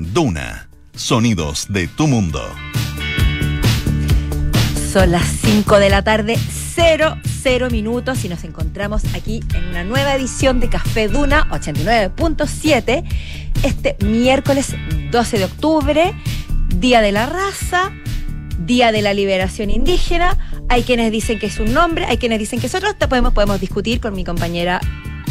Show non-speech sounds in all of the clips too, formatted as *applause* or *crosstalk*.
Duna. Sonidos de tu mundo. Son las 5 de la tarde, 0, 0 minutos y nos encontramos aquí en una nueva edición de Café Duna 89.7 este miércoles 12 de octubre, Día de la Raza, Día de la Liberación Indígena. Hay quienes dicen que es un nombre, hay quienes dicen que es otro. Podemos, podemos discutir con mi compañera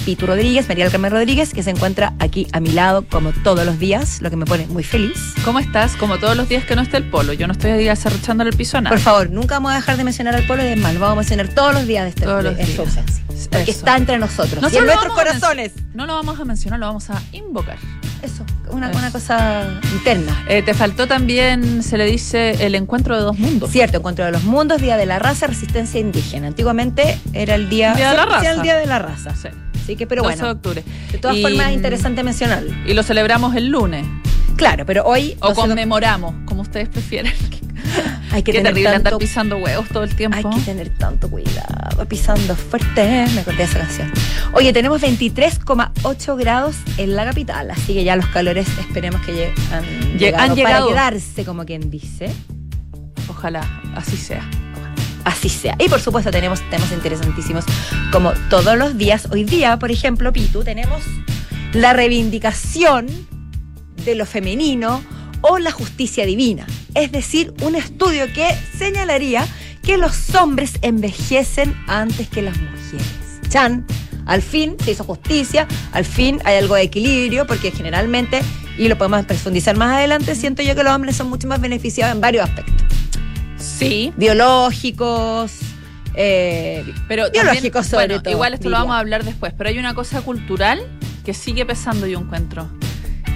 Pitu Rodríguez, María del Carmen Rodríguez, que se encuentra aquí a mi lado como todos los días, lo que me pone muy feliz. ¿Cómo estás? Como todos los días que no esté el polo. Yo no estoy ahí acerruchándole el piso a nada. Por favor, nunca vamos a dejar de mencionar al polo y es más, lo vamos a mencionar todos los días de este Todos los de- en su ausencia. Porque está entre nosotros Nosotros y en nuestros corazones. No lo vamos a mencionar, lo vamos a invocar. Eso, una, Eso. una cosa interna. Eh, te faltó también, se le dice, el encuentro de dos mundos. Cierto, Encuentro de los Mundos, Día de la Raza, Resistencia Indígena. Antiguamente era el día, Día de la raza. el Día de la Raza. Sí. Así que, pero 12 de bueno, octubre. de todas Y- formas es interesante mencionarlo. Y lo celebramos el lunes. Claro, pero hoy O 12 de- conmemoramos, como ustedes prefieren. *laughs* hay que Qué tener terrible andar tanto, pisando huevos todo el tiempo. hay que tener tanto cuidado, pisando fuerte. Me acordé de esa canción. Oye, tenemos 23,8 grados en la capital, así que ya los calores esperemos que lle- han, Lle- llegado han llegado. para quedarse, como quien dice. Ojalá así sea. Así sea. Y por supuesto tenemos temas interesantísimos como todos los días. Hoy día, por ejemplo, Pitu, tenemos la reivindicación de lo femenino o la justicia divina. Es decir, un estudio que señalaría que los hombres envejecen antes que las mujeres. Chan, al fin se hizo justicia, al fin hay algo de equilibrio, porque generalmente, y lo podemos profundizar más adelante, siento yo que los hombres son mucho más beneficiados en varios aspectos Sí, biológicos, eh, pero Biológico también, sobre bueno, todo, Igual esto diría. lo vamos a hablar después, pero hay una cosa cultural que sigue pesando yo encuentro.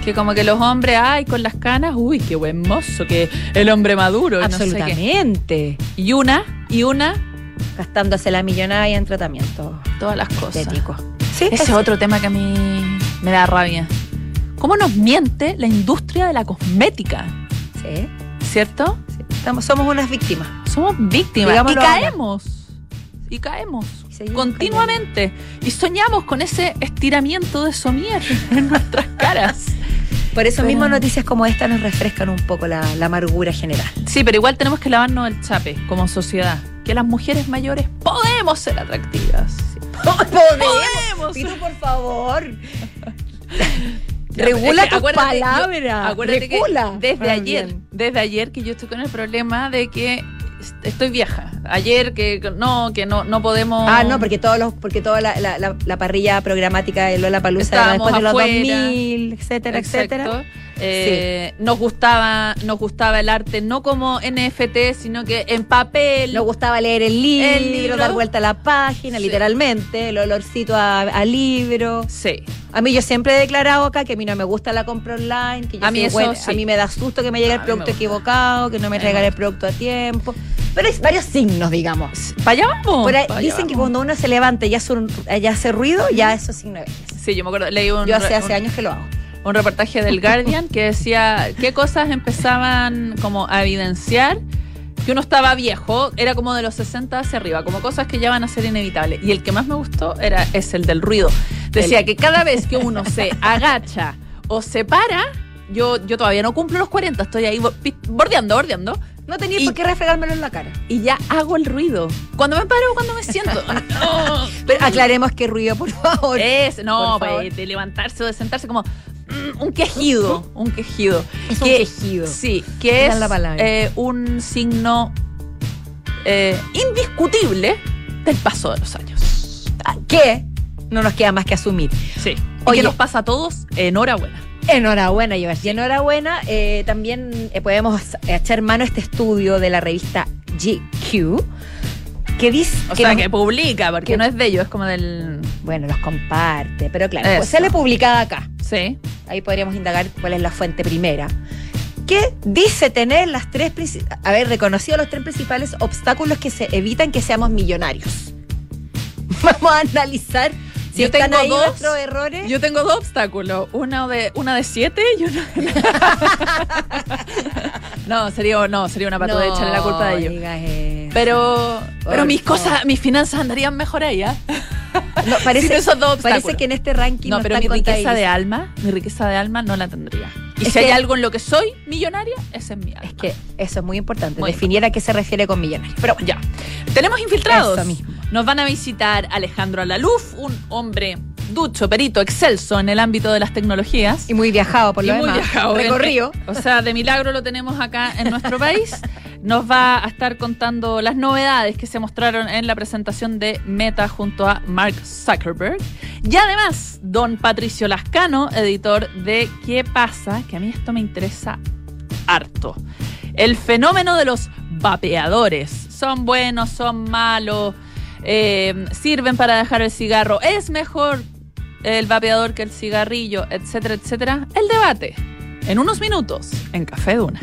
Que como que los hombres, ay, con las canas, uy, qué buen mozo, que el hombre maduro, no sé absolutamente, Y una, y una, gastándose la millonada en tratamiento todas las cosas. estético. Sí, Ese es otro tema que a mí me da rabia. ¿Cómo nos miente la industria de la cosmética? Sí, ¿Cierto? Estamos, somos unas víctimas. Somos víctimas Digámoslo y ahora. caemos. Y caemos. Y continuamente. Y soñamos con ese estiramiento de somier *laughs* en nuestras caras. Por eso Pero- mismo noticias como esta nos refrescan un poco la, la amargura general. Sí, pero igual tenemos que lavarnos el chape como sociedad. Que las mujeres mayores podemos ser atractivas. *laughs* Podemos. Pitu, por favor. *laughs* Ya, Regula es que tus acuérdate, yo- palabras. Acuérdate Regula. que desde Ah, ayer, bien. desde ayer que yo estoy con el problema de que est- estoy vieja. Ayer que no, que no, no podemos. Ah, no, porque todos los, porque toda la, la, la, la parrilla programática de Lola Palusa después de los afuera. 2000, etcétera, Exacto. etcétera. Eh, nos gustaba nos gustaba el arte no como NFT sino que en papel Nos gustaba leer el libro, El libro. dar vuelta a la página, Sí. literalmente, el olorcito a, a libro. sí A mí yo siempre he declarado acá que a mí no me gusta la compra online, que yo A mí eso sí. a mí me da susto que me llegue A el producto equivocado, que no me regale el producto a tiempo. Pero hay varios signos, digamos. para allá vamos Por ahí pa' allá dicen que vamos. cuando uno se levanta y hace, un- ya hace ruido, ya eso es signo de sí yo me acuerdo leí un, Yo hace, hace años que lo hago. Un reportaje del Guardian que decía qué cosas empezaban como a evidenciar que uno estaba viejo, era como de los 60 hacia arriba, como cosas que ya van a ser inevitables. Y el que más me gustó era es el del ruido. Decía que cada vez que uno se agacha o se para, yo, yo todavía no cumplo los 40, estoy ahí bordeando, bordeando, No tenía Y- por qué refregármelo en la cara. y ya hago el ruido. Cuando me paro, cuando me siento. *laughs* Pero aclaremos qué ruido, por favor. Es, no, Por favor. pues, de levantarse o de sentarse como un quejido, un quejido. Es un que- quejido. Sí, que es es la palabra. eh, un signo eh, indiscutible del paso de los años. ¿Qué? No nos queda más que asumir. Sí. Y Oye. que nos pasa a todos, enhorabuena. Enhorabuena, Iván. Y enhorabuena. eh, también podemos echar mano a este estudio de la revista GQ que dice O que sea, nos- que publica, porque que- no es de ellos, es como del... bueno, los comparte, pero claro, pues sale publicada acá. Sí. Ahí podríamos indagar cuál es la fuente primera. Que dice tener las tres haber reconocido los tres principales obstáculos que se evitan que seamos millonarios. *laughs* Vamos a analizar si Yo están tengo ahí dos. nuestros errores. Yo tengo dos obstáculos, una de una de siete y una *laughs* *laughs* No, sería no, sería una patada de echarle la culpa a ellos. Pero pero mis cosas, mis finanzas andarían mejor ahí, ¿ah? No, *laughs* parece, Sin esos dos parece obstáculos. que en este ranking No, no, pero mi riqueza de alma, mi riqueza de alma no la tendría. Y Es si hay algo en lo que soy millonaria, ese es mi alma. Es que eso es muy importante, Muy definir a qué se refiere con millonario. Pero bueno, Ya. Tenemos infiltrados. Eso mismo. Nos van a visitar Alejandro Alaluf, un hombre ducho, perito, excelso en el ámbito de las tecnologías. y muy viajado por Y lo muy demás. viajado. Recorrido. O sea, de milagro lo tenemos acá en nuestro país. Nos va a estar contando las novedades que se mostraron en la presentación de Meta junto a Mark Zuckerberg. Y además, don Patricio Lascano, editor de ¿Qué pasa? Que a mí esto me interesa harto. El fenómeno de los vapeadores. Son buenos, son malos, eh, sirven para dejar el cigarro. Es mejor el vapeador que el cigarrillo, etcétera, etcétera. El debate. En unos minutos, en Café Duna.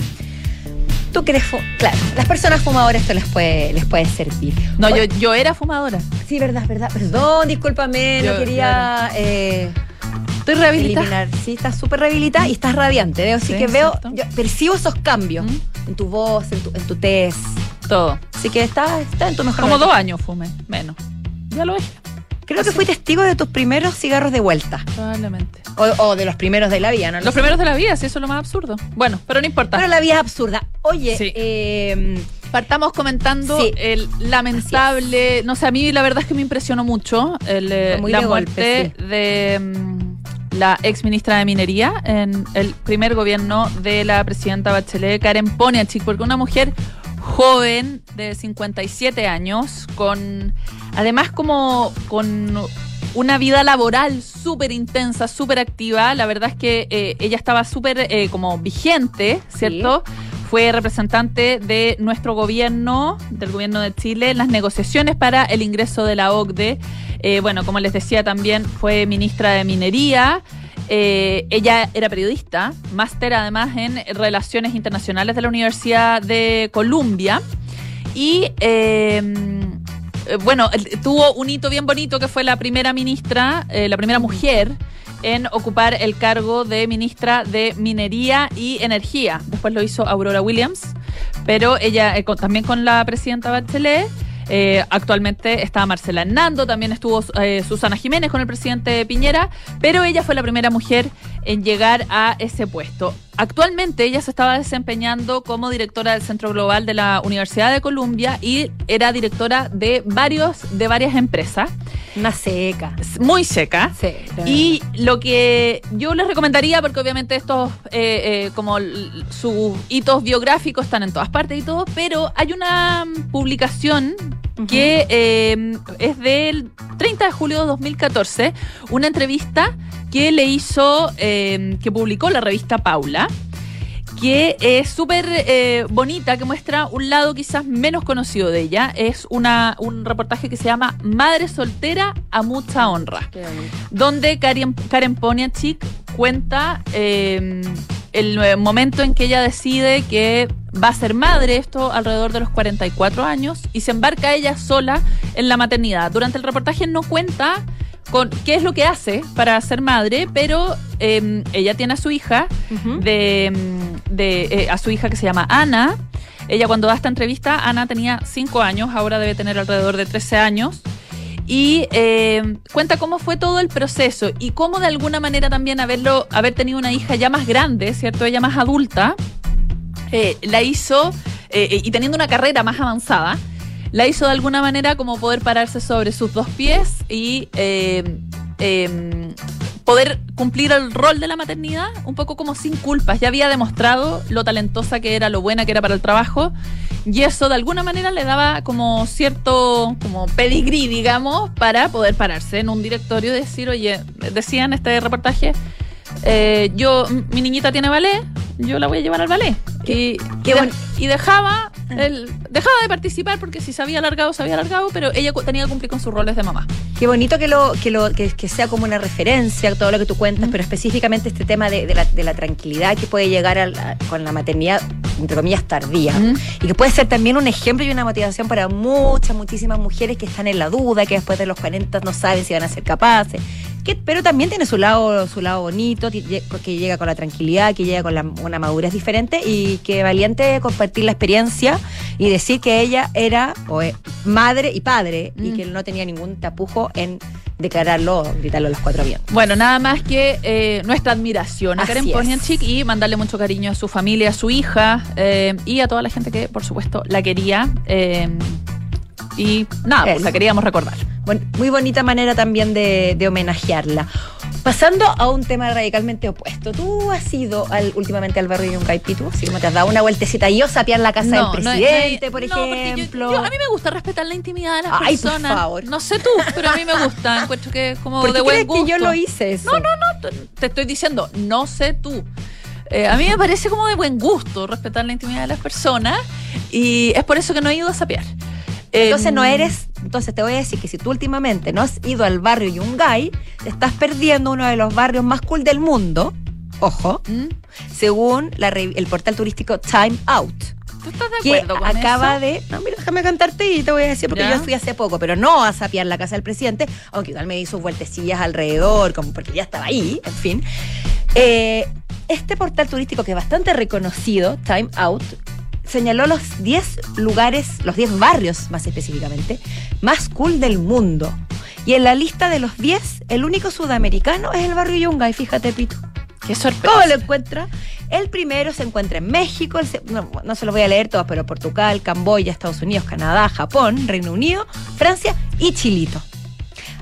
Tú que eres Claro, las personas fumadoras esto les puede, les puede servir. No, yo, yo era fumadora. Sí, verdad, verdad. Perdón, discúlpame, Yo- no quería eh, Estoy rehabilitada. eliminar. Sí, estás súper rehabilitada y estás radiante. Así Sí, que veo, percibo esos cambios ¿Mm? en tu voz, en tu, en tu tez. Todo. Así que está, está en tu mejor Como dos años fumé, menos. Ya lo dije, Creo que fui testigo de tus primeros cigarros de vuelta. probablemente. O, o de los primeros de la vida, ¿no? lo Los primeros de la vida, sí, eso es lo más absurdo. Bueno, pero no importa. Pero la vida es absurda. Oye, Sí. eh, Partamos comentando Sí. el lamentable, no sé, a mí la verdad es que me impresionó mucho el, eh, la de muerte golpe, de mm, la ex ministra de Minería en el primer gobierno de la presidenta Bachelet, Karen Poniachik, porque una mujer joven de 57 años, con además como con una vida laboral súper intensa, súper activa. La verdad es que eh, ella estaba súper eh, como vigente, ¿cierto? Fue representante de nuestro gobierno, del gobierno de Chile, en las negociaciones para el ingreso de la OCDE. Eh, bueno, como les decía, también fue ministra de Minería. Eh, ella era periodista, máster además en Relaciones Internacionales de la Universidad de Columbia. Y eh, eh, bueno, tuvo un hito bien bonito que fue la primera ministra, la primera mujer en ocupar el cargo de ministra de Minería y Energía. Después lo hizo Aurora Williams, pero ella eh, también con la presidenta Bachelet. Eh, actualmente está Marcela Hernando, también estuvo eh, Susana Jiménez con el presidente Piñera, pero ella fue la primera mujer en llegar a ese puesto. Actualmente ella se estaba desempeñando como directora del Centro Global de la Universidad de Columbia y era directora de varios de varias empresas, una seca. muy seca. Sí. Y lo que yo les recomendaría, porque obviamente estos, eh, eh, como sus hitos biográficos están en todas partes y todo, pero hay una publicación que eh, es del 30 de julio de 2014, una entrevista que le hizo, eh, que publicó la revista Paula, que es súper eh, bonita, que muestra un lado quizás menos conocido de ella. Es una, un reportaje que se llama Madre soltera a mucha honra donde Karen, Karen Poniachik cuenta eh, el momento en que ella decide que va a ser madre, esto alrededor de los 44 años, y se embarca ella sola en la maternidad. Durante el reportaje no cuenta con qué es lo que hace para ser madre, pero eh, ella tiene a su hija, de, de, eh, a su hija que se llama Ana. Ella cuando da esta entrevista, Ana tenía 5 años, ahora debe tener alrededor de 13 años. Y eh, cuenta cómo fue todo el proceso y cómo de alguna manera también haberlo, haber tenido una hija ya más grande, ¿cierto? Ella más adulta, eh, la hizo, eh, y teniendo una carrera más avanzada, la hizo de alguna manera como poder pararse sobre sus dos pies y eh, eh, poder cumplir el rol de la maternidad un poco como sin culpas. Ya había demostrado lo talentosa que era, lo buena que era para el trabajo y eso de alguna manera le daba como cierto como pedigrí, digamos, para poder pararse en un directorio y decir, oye, decía en este reportaje, eh, yo, mi niñita tiene ballet, yo la voy a llevar al ballet. Y, y, de- bon- y dejaba, el, dejaba de participar porque si se había alargado, se había alargado, pero ella tenía que cumplir con sus roles de mamá. Qué bonito que lo que lo que, que sea como una referencia todo lo que tú cuentas, Mm. pero específicamente este tema de, de la, de la tranquilidad que puede llegar a la- con la maternidad, entre comillas, tardía. Mm. Y que puede ser también un ejemplo y una motivación para muchas, muchísimas mujeres que están en la duda, que después de los 40 no saben si van a ser capaces. Que, pero también tiene su lado, su lado bonito, que llega con la tranquilidad, que llega con la- una madurez diferente y que valiente compartir la experiencia y decir que ella era o es madre y padre y Mm. que no tenía ningún tapujo en declararlo, gritarlo a los cuatro vientos. Bueno, nada más que eh, nuestra admiración a Así Karen. Ponianchik y mandarle mucho cariño a su familia, a su hija eh, y a toda la gente que, por supuesto, la quería. eh, y nada, pues la queríamos recordar. Bueno, muy bonita manera también de, de homenajearla. Pasando a un tema radicalmente opuesto. ¿Tú has ido al, últimamente al barrio Yungay Pitu? Así como te has dado una vueltecita y yo sapear la casa del presidente, por no, ejemplo. yo- a mí me gusta respetar la intimidad de las Ay, por personas. favor. No sé tú, pero a mí me gusta. *laughs* Encuentro que como ¿Por de qué buen crees gusto. que yo lo hice eso? No, no, no, te- te estoy diciendo, no sé tú. Eh, a mí me parece como de buen gusto respetar la intimidad de las personas y es por eso que no he ido a sapear. Entonces no Em, eres, entonces te voy a decir que si tú últimamente no has ido al barrio Yungay, te estás perdiendo uno de los barrios más cool del mundo, ojo, ¿Mm? según la el portal turístico Time Out, ¿Tú estás de que acuerdo con acaba eso? de, no, mira, déjame cantarte y te voy a decir porque ¿Ya? yo fui hace poco, pero no a sapear la casa del presidente, aunque igual me di sus vueltecillas alrededor, como porque ya estaba ahí, en fin. Eh, este portal turístico que es bastante reconocido, Time Out, señaló los 10 lugares, los 10 barrios más específicamente, más cool del mundo. Y en la lista de los 10, el único sudamericano es el barrio Yungay, fíjate, Pito. Qué sorpresa. ¿Cómo lo encuentra? El primero se encuentra en México, el se- no, no se los voy a leer todos, pero Portugal, Camboya, Estados Unidos, Canadá, Japón, Reino Unido, Francia y Chilito.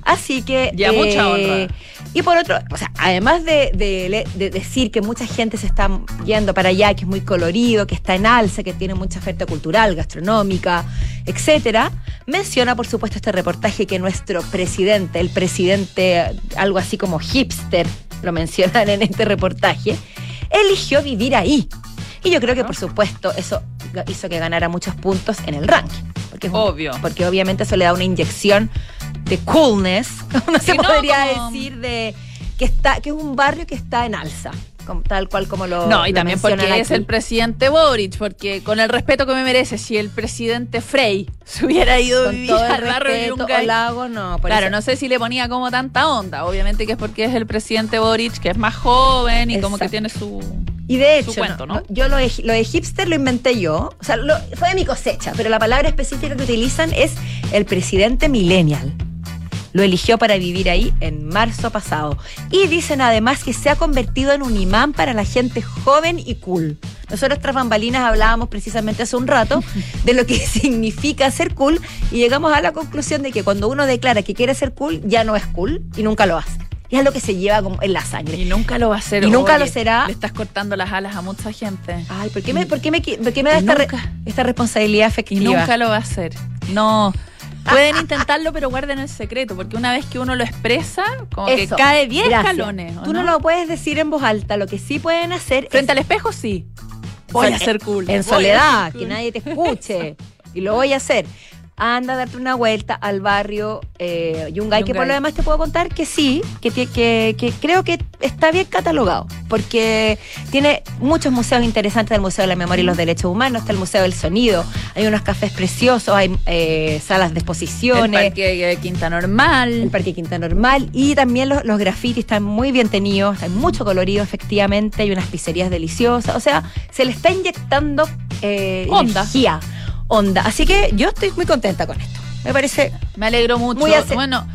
Así que. Ya, mucha honra. Y por otro, o sea, además de, de decir que mucha gente se está yendo para allá, que es muy colorido, que está en alza, que tiene mucha oferta cultural, gastronómica, etcétera, menciona, por supuesto, este reportaje que nuestro presidente, el presidente, algo así como hipster, lo mencionan en este reportaje, eligió vivir ahí. Y yo creo que, por supuesto, eso hizo que ganara muchos puntos en el ranking. Porque un- Obvio. Porque obviamente eso le da una inyección de coolness, *laughs* como se no, podría como- decir, de que está, que es un barrio que está en alza, como- tal cual como lo No, y lo también porque es el presidente Boric, porque con el respeto que me merece, si el presidente Frey *laughs* se hubiera ido a con vivir todo el al barrio respeto, Yungay, Olago, no, por Claro, eso- no sé si le ponía como tanta onda. Obviamente que es porque es el presidente Boric, que es más joven y como que tiene su. Y de hecho, cuento, no- ¿no? yo lo de, lo de hipster lo inventé yo, o sea, lo- fue de mi cosecha, pero la palabra específica que utilizan es el presidente millennial. Lo eligió para vivir ahí en marzo pasado. Y dicen además que se ha convertido en un imán para la gente joven y cool. Nosotros tras bambalinas hablábamos precisamente hace un rato *laughs* de lo que *laughs* significa ser cool y llegamos a la conclusión de que cuando uno declara que quiere ser cool, ya no es cool y nunca lo hace. Y es lo que se lleva como en la sangre. Y nunca lo va a hacer. Y nunca lo será. Le estás cortando las alas a mucha gente. Ay, ¿por qué me, por qué me, por qué me da esta, re- nunca. esta responsabilidad Y afectiva? nunca lo va a hacer. No. Pueden intentarlo, pero guarden el secreto, porque una vez que uno lo expresa, como Eso, que cae 10 gracias. escalones. ¿o Tú no? lo puedes decir en voz alta. Lo que sí pueden hacer Frente es al espejo, sí. Voy a ser cool. en soledad, que nadie te *laughs* escuche. y lo voy a hacer. Anda a darte una vuelta al barrio eh, Yungay, que por lo demás te puedo contar que sí, que, que, que creo que está bien catalogado, porque tiene muchos museos interesantes, el Museo de la Memoria y los Derechos Humanos, está el Museo del Sonido, hay unos cafés preciosos, hay eh, salas de El exposiciones. parque eh, Quinta Normal. el Parque Quinta Normal y también los, los grafitis están muy bien tenidos, hay mucho colorido efectivamente, hay unas pizzerías deliciosas, o sea, se le está inyectando eh, Onda. energía, onda. Así que yo estoy muy contenta con esto. Me parece... Me alegro mucho. Muy Bueno,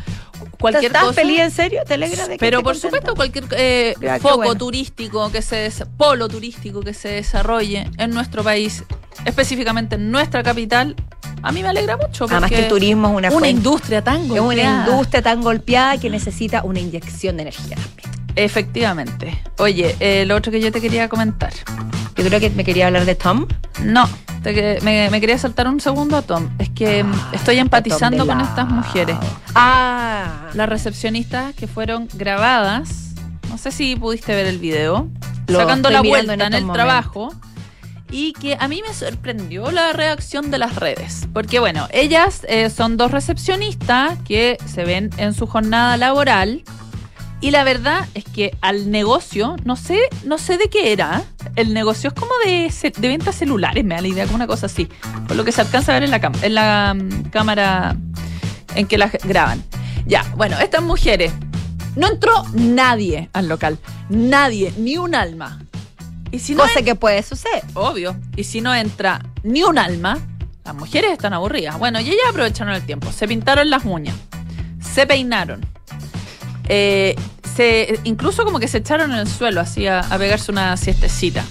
cualquier ¿Estás cosa. feliz en serio? ¿Te alegra de que Pero por contenta? supuesto, cualquier eh, Ya, foco bueno. turístico que se des- polo turístico que se desarrolle en nuestro país, específicamente en nuestra capital, a mí me alegra mucho. Además que el turismo es una, una industria tan es una golpeada. industria tan golpeada que necesita una inyección de energía también. Efectivamente. Oye, eh, lo otro que yo te quería comentar. Yo creo que me quería hablar de Tom. No, te me, me quería saltar un segundo a Tom. Es que mm, estoy empatizando con estas mujeres. Ah, Las recepcionistas que fueron grabadas, no sé si pudiste ver el video, Lo sacando la vuelta en el momentos. trabajo. Y que a mí me sorprendió la reacción de las redes. Porque bueno, ellas eh, son dos recepcionistas que se ven en su jornada laboral. Y la verdad es que al negocio, no sé, no sé de qué era. El negocio es como de, de ventas celulares, me da la idea, como una cosa así. Por lo que se alcanza a ver en la, en la mm, cámara en que las graban. Ya, bueno, estas mujeres. No entró nadie al local. Nadie, ni un alma. Y si no cosa que puede suceder. Obvio. Y si no entra ni un alma, las mujeres están aburridas. Bueno, y ellas aprovecharon el tiempo. Se pintaron las uñas. Se peinaron. Eh, se, incluso como que se echaron en el suelo así a, a pegarse una siestecita.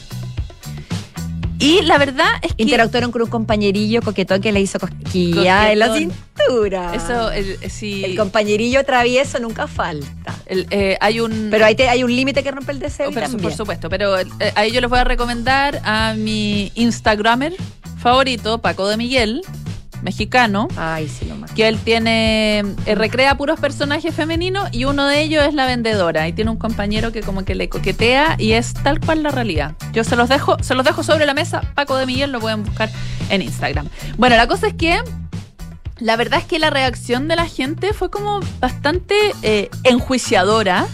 Y la verdad es que Interactuaron con un compañerillo coquetón que le hizo cosquilla en la cintura. eso, el, eh, sí, El compañerillo travieso nunca falta. el, eh, hay un... Pero ahí te- hay un límite que rompe el deseo Oh, también. por supuesto, pero eh, a ellos les voy a recomendar a mi Instagramer favorito, Paco de Miguel, mexicano, Ay, sí. Que él tiene, eh, recrea puros personajes femeninos y uno de ellos es la vendedora y tiene un compañero que como que le coquetea y es tal cual la realidad. Yo se los dejo, se los dejo sobre la mesa, Paco de Miguel lo pueden buscar en Instagram. Bueno, la cosa es que la verdad es que la reacción de la gente fue como bastante eh, enjuiciadora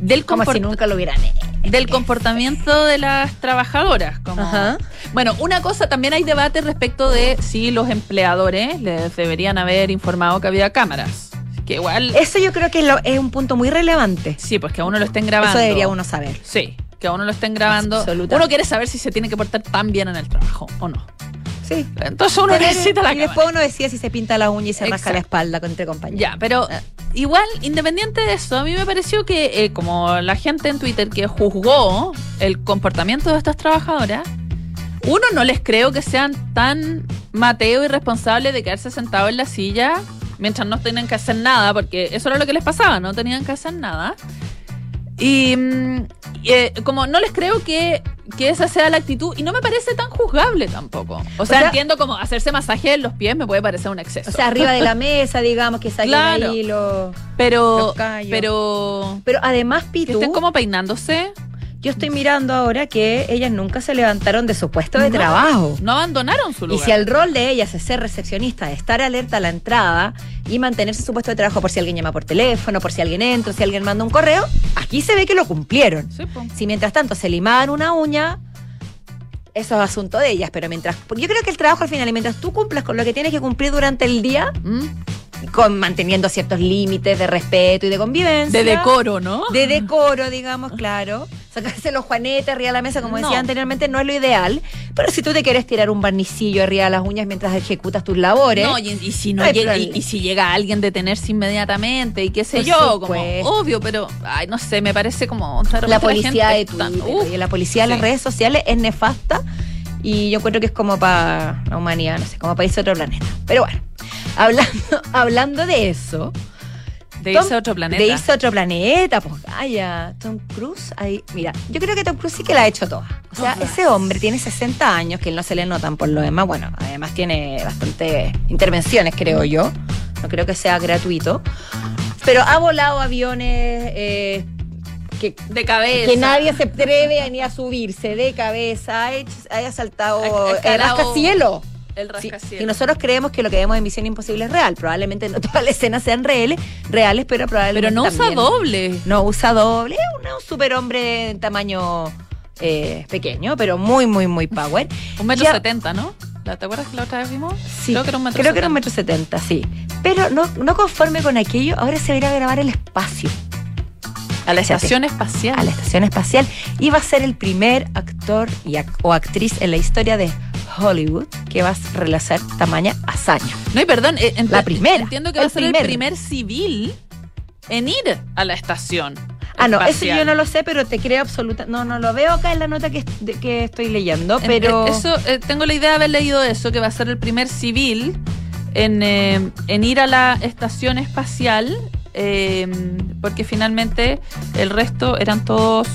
del Como si comportamiento nunca lo hubieran hecho. del comportamiento de las trabajadoras. Como, Ajá. Bueno, una cosa, también hay debate respecto de si los empleadores les deberían haber informado que había cámaras. Que igual, Eso yo creo que es, lo- es un punto muy relevante. sí, pues que a uno lo estén grabando. Eso debería uno saber. Sí, que a uno lo estén grabando. Absolutamente. Uno quiere saber si se tiene que portar tan bien en el trabajo o no. Sí. Entonces uno necesita la y después uno decía si se pinta la uña y se rasca la espalda con entre compañeros. Ya, pero Ah. igual, independiente de eso, a mí me pareció que eh, como la gente en Twitter que juzgó el comportamiento de estas trabajadoras, uno no les creo que sean tan mateo y responsables de quedarse sentado en la silla mientras no tenían que hacer nada, porque eso era lo que les pasaba, no tenían que hacer nada. Y mm, eh, como no les creo que, que esa sea la actitud, y no me parece tan juzgable tampoco. O sea, sea- entiendo como hacerse masaje en los pies me puede parecer un exceso. O sea, arriba de la mesa, digamos, que saquen Claro. ahí los... Pero, Los callos. pero Pero además, que Pitu, estén como peinándose, yo estoy mirando ahora que ellas nunca se levantaron de su puesto de No. trabajo. no abandonaron su Y lugar. si el rol de ellas es ser recepcionista, estar alerta a la entrada y mantenerse en su puesto de trabajo por si alguien llama por teléfono, por si alguien entra, si alguien manda un correo, aquí se ve que lo cumplieron. Sí. Si mientras tanto se limaban una uña, eso es asunto de ellas, pero mientras. Yo creo que el trabajo al final, y mientras tú cumplas con lo que tienes que cumplir durante el día, ¿Mm? con manteniendo ciertos límites de respeto y de convivencia. De decoro, ¿no? De decoro, digamos, claro. Sacarse los juanetes arriba de la mesa, como No. decía anteriormente, no es lo ideal. Pero si tú te quieres tirar un barnicillo arriba de las uñas mientras ejecutas tus labores. No, y, y si no llega, y, y si llega alguien detenerse inmediatamente y qué sé Por yo, como obvio, pero ay, no sé, me parece como de la policía de Twitter Uf, y la policía de las redes sociales es nefasta y yo encuentro que es como para la humanidad, no sé, como para irse a otro planeta. Pero bueno, *laughs* hablando, hablando de eso, de Tom- irse a otro planeta. de irse a otro planeta, pues vaya, Tom Cruise, ahí, mira, yo creo que Tom Cruise sí que la ha hecho toda. O sea, ese hombre tiene 60 años, que él no se le notan por lo demás, bueno, además tiene bastantes intervenciones, creo yo, no creo que sea gratuito, pero ha volado aviones... eh, que de cabeza. que nadie se atreve a ni a subirse de cabeza, haya saltado Ha- ha el escalado rascacielos. El rascacielos. y nosotros creemos que lo que vemos en Misión Imposible es real. Probablemente no *laughs* todas las escenas sean reales, reales pero probablemente. pero no usa doble. No usa doble. Es un, superhombre de tamaño eh, pequeño, pero muy, muy, muy power. Un metro Ya- setenta, ¿no? ¿La- ¿Te acuerdas que la otra vez vimos? Sí, Creo que era un metro creo que era un setenta. metro setenta, sí. Pero no, no conforme con aquello, ahora se va a ir a grabar el espacio. A la estación espacial. a la estación espacial y va a ser el primer actor y ac- o actriz en la historia de Hollywood que va a realizar tamaña hazaña. No, y perdón, eh, La primera, Entiendo que va a ser el primer. civil en ir a la estación. Ah, no, eso yo no lo sé, pero te creo absoluta. No, no lo veo acá en la nota que, que estoy leyendo, En- pero. eh, Eso, eh, tengo la idea de haber leído eso, que va a ser el primer civil en, eh, en ir a la estación espacial, eh, porque finalmente el resto eran todos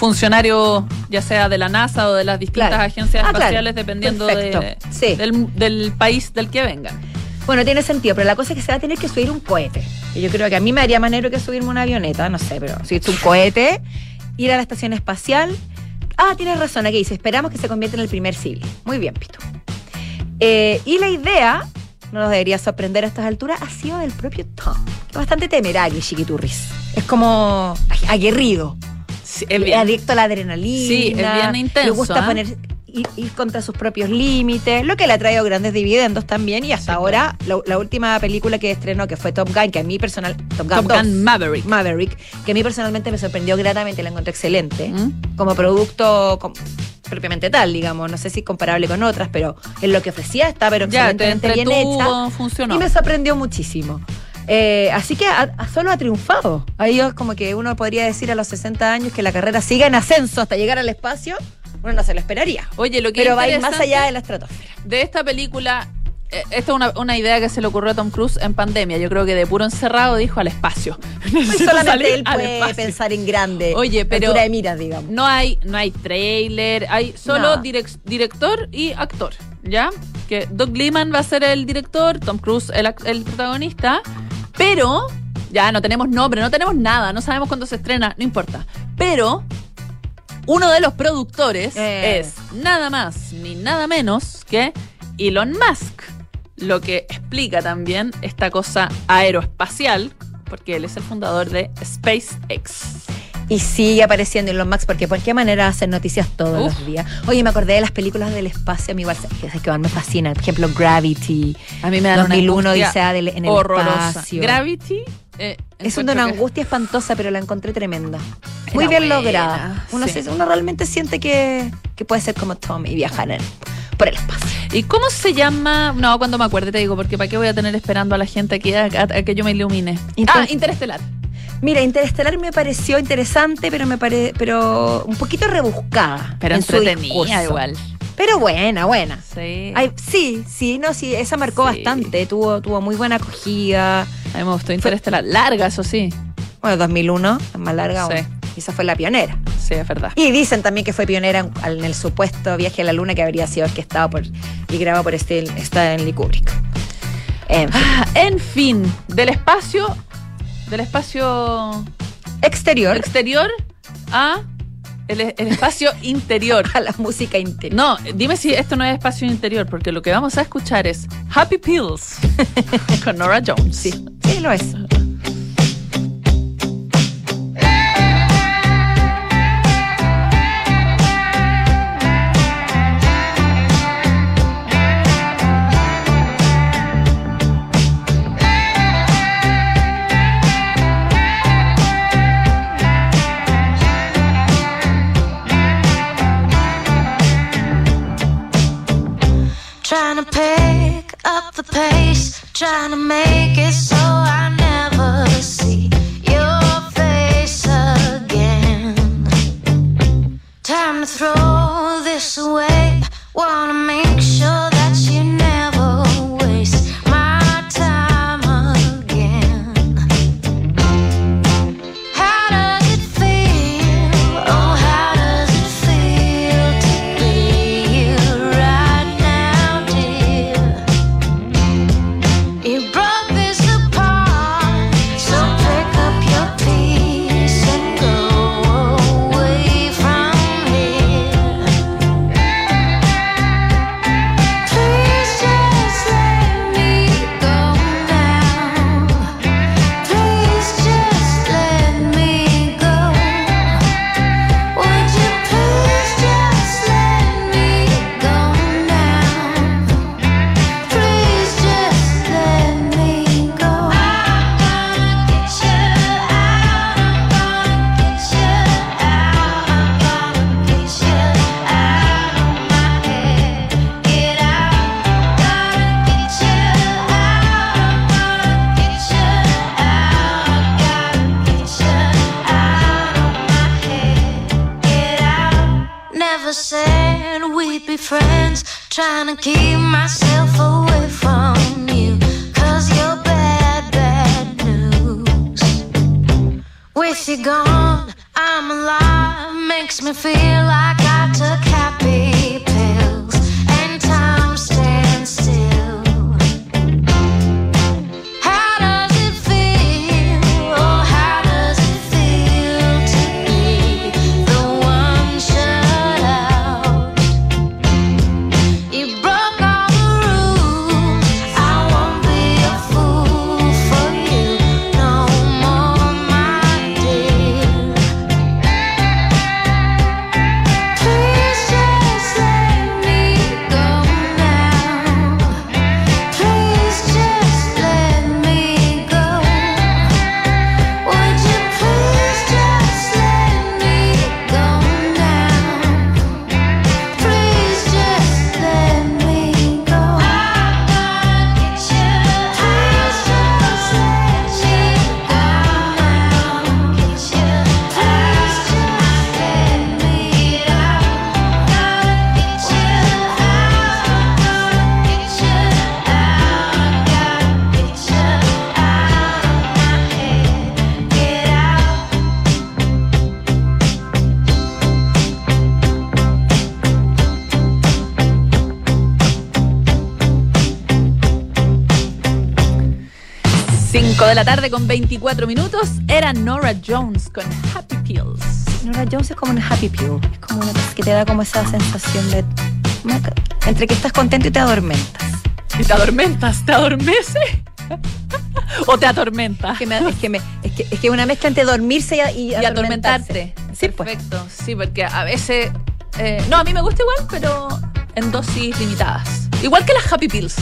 funcionarios, ya sea de la NASA o de las distintas Claro. agencias Ah, claro. espaciales, dependiendo de- Perfecto. Sí. del, del país del que vengan. Bueno, tiene sentido, pero la cosa es que se va a tener que subir un cohete. Y yo creo que a mí me haría más negro que subirme una avioneta, no sé, pero si es un cohete, ir a la estación espacial. Ah, tienes razón, aquí dice, esperamos que se convierta en el primer civil. Muy bien, Pito. Eh, y la idea, no nos debería sorprender a estas alturas, ha sido del propio Tom. que es Bastante temerario, chiquiturris. Es como aguerrido. Sí, Es bien. adicto a la adrenalina. Sí, es bien intenso, Le gusta ¿ah? poner ir, ir contra sus propios límites, lo que le ha traído grandes dividendos también. Y hasta Sí, ahora, la, la última película que estrenó, que fue Top Gun, que a mí personal. Top Gun, Top 2, Gun Maverick. Maverick, que a mí personalmente me sorprendió gratamente, la encontré excelente. ¿Mm? Como producto propiamente tal, digamos. No sé si comparable con otras, pero en lo que ofrecía está, pero Ya, te excelentemente bien hecha. funcionó. Y me sorprendió muchísimo. Eh, así que ha- solo ha triunfado. Ahí es como que uno podría decir a los 60 años que la carrera siga en ascenso hasta llegar al espacio. Uno no se lo esperaría. Oye, lo que Pero va a ir más allá de la estratosfera. de esta película, eh, esta es una, una idea que se le ocurrió a Tom Cruise en pandemia. Yo creo que de puro encerrado dijo al espacio. *laughs* Pues solamente él puede pensar en grande. Oye, pero- Altura de miras, digamos. No hay, no hay trailer, hay solo No. director y actor, ¿ya? Que Doug Liman va a ser el director, Tom Cruise el, el protagonista, pero ya no tenemos nombre, no tenemos nada, no sabemos cuándo se estrena, no importa. Pero uno de los productores Eh. es nada más ni nada menos que Elon Musk, lo que explica también esta cosa aeroespacial, porque él es el fundador de SpaceX. Y sigue apareciendo en los Max porque por qué manera hacen noticias todos Uf. los días. Oye, me acordé de las películas del espacio, a mí igual que, que igual me fascinan. Por ejemplo, Gravity. A mí me dan 2001 una angustia Odisea del- en el horrorosa. espacio. Gravity eh, Es una que- angustia espantosa, pero la encontré tremenda. Era Muy bien buena, lograda. Uno, sí. se- uno realmente siente que, que puede ser como Tom y viajar en- por el espacio. ¿Y cómo se llama? No, cuando me acuerde te digo, porque ¿para qué voy a tener esperando a la gente aquí a, a- a que yo me ilumine? Inter- ah, Interestelar. Mira, Interestelar me pareció interesante, pero me pare, pero un poquito rebuscada. Pero en su entretenida discurso. igual. Pero buena, buena. Sí. Ay, sí, sí, no, sí, esa marcó Sí. bastante, tuvo, tuvo muy buena acogida. a mí me gustó Interestelar. Larga, eso sí. Bueno, 2001, es más larga Sí. aún. Quizá fue la pionera. Sí, es verdad. Y dicen también que fue pionera en, en el supuesto viaje a la luna que habría sido orquestado por, y grabado por Stan- Stanley Kubrick. En fin. Ah, en fin, del espacio, del espacio Exterior exterior a el, el espacio interior. *laughs* a la música interior. No, dime si esto no es espacio interior, porque lo que vamos a escuchar es Happy Pills *laughs* con Nora Jones. Sí, sí lo es. Never said we'd be friends. Trying to keep myself away from you. Cause you're bad, bad news. With you gone, I'm alive. Makes me feel like I took de la tarde con 24 minutos era Nora Jones con Happy Pills. Nora Jones es como una happy pill. Es como una que te da como esa sensación de. Entre que estás contento y te adormentas. ¿Y te adormentas? ¿Te adormece? *laughs* ¿O te atormenta? Es que, me- es, que me- es, que, es que una mezcla entre dormirse y, y Y atormentarte. Sí, pues. Perfecto, sí, porque a veces... eh, no, a mí me gusta igual, pero en dosis limitadas. Igual que las Happy Pills.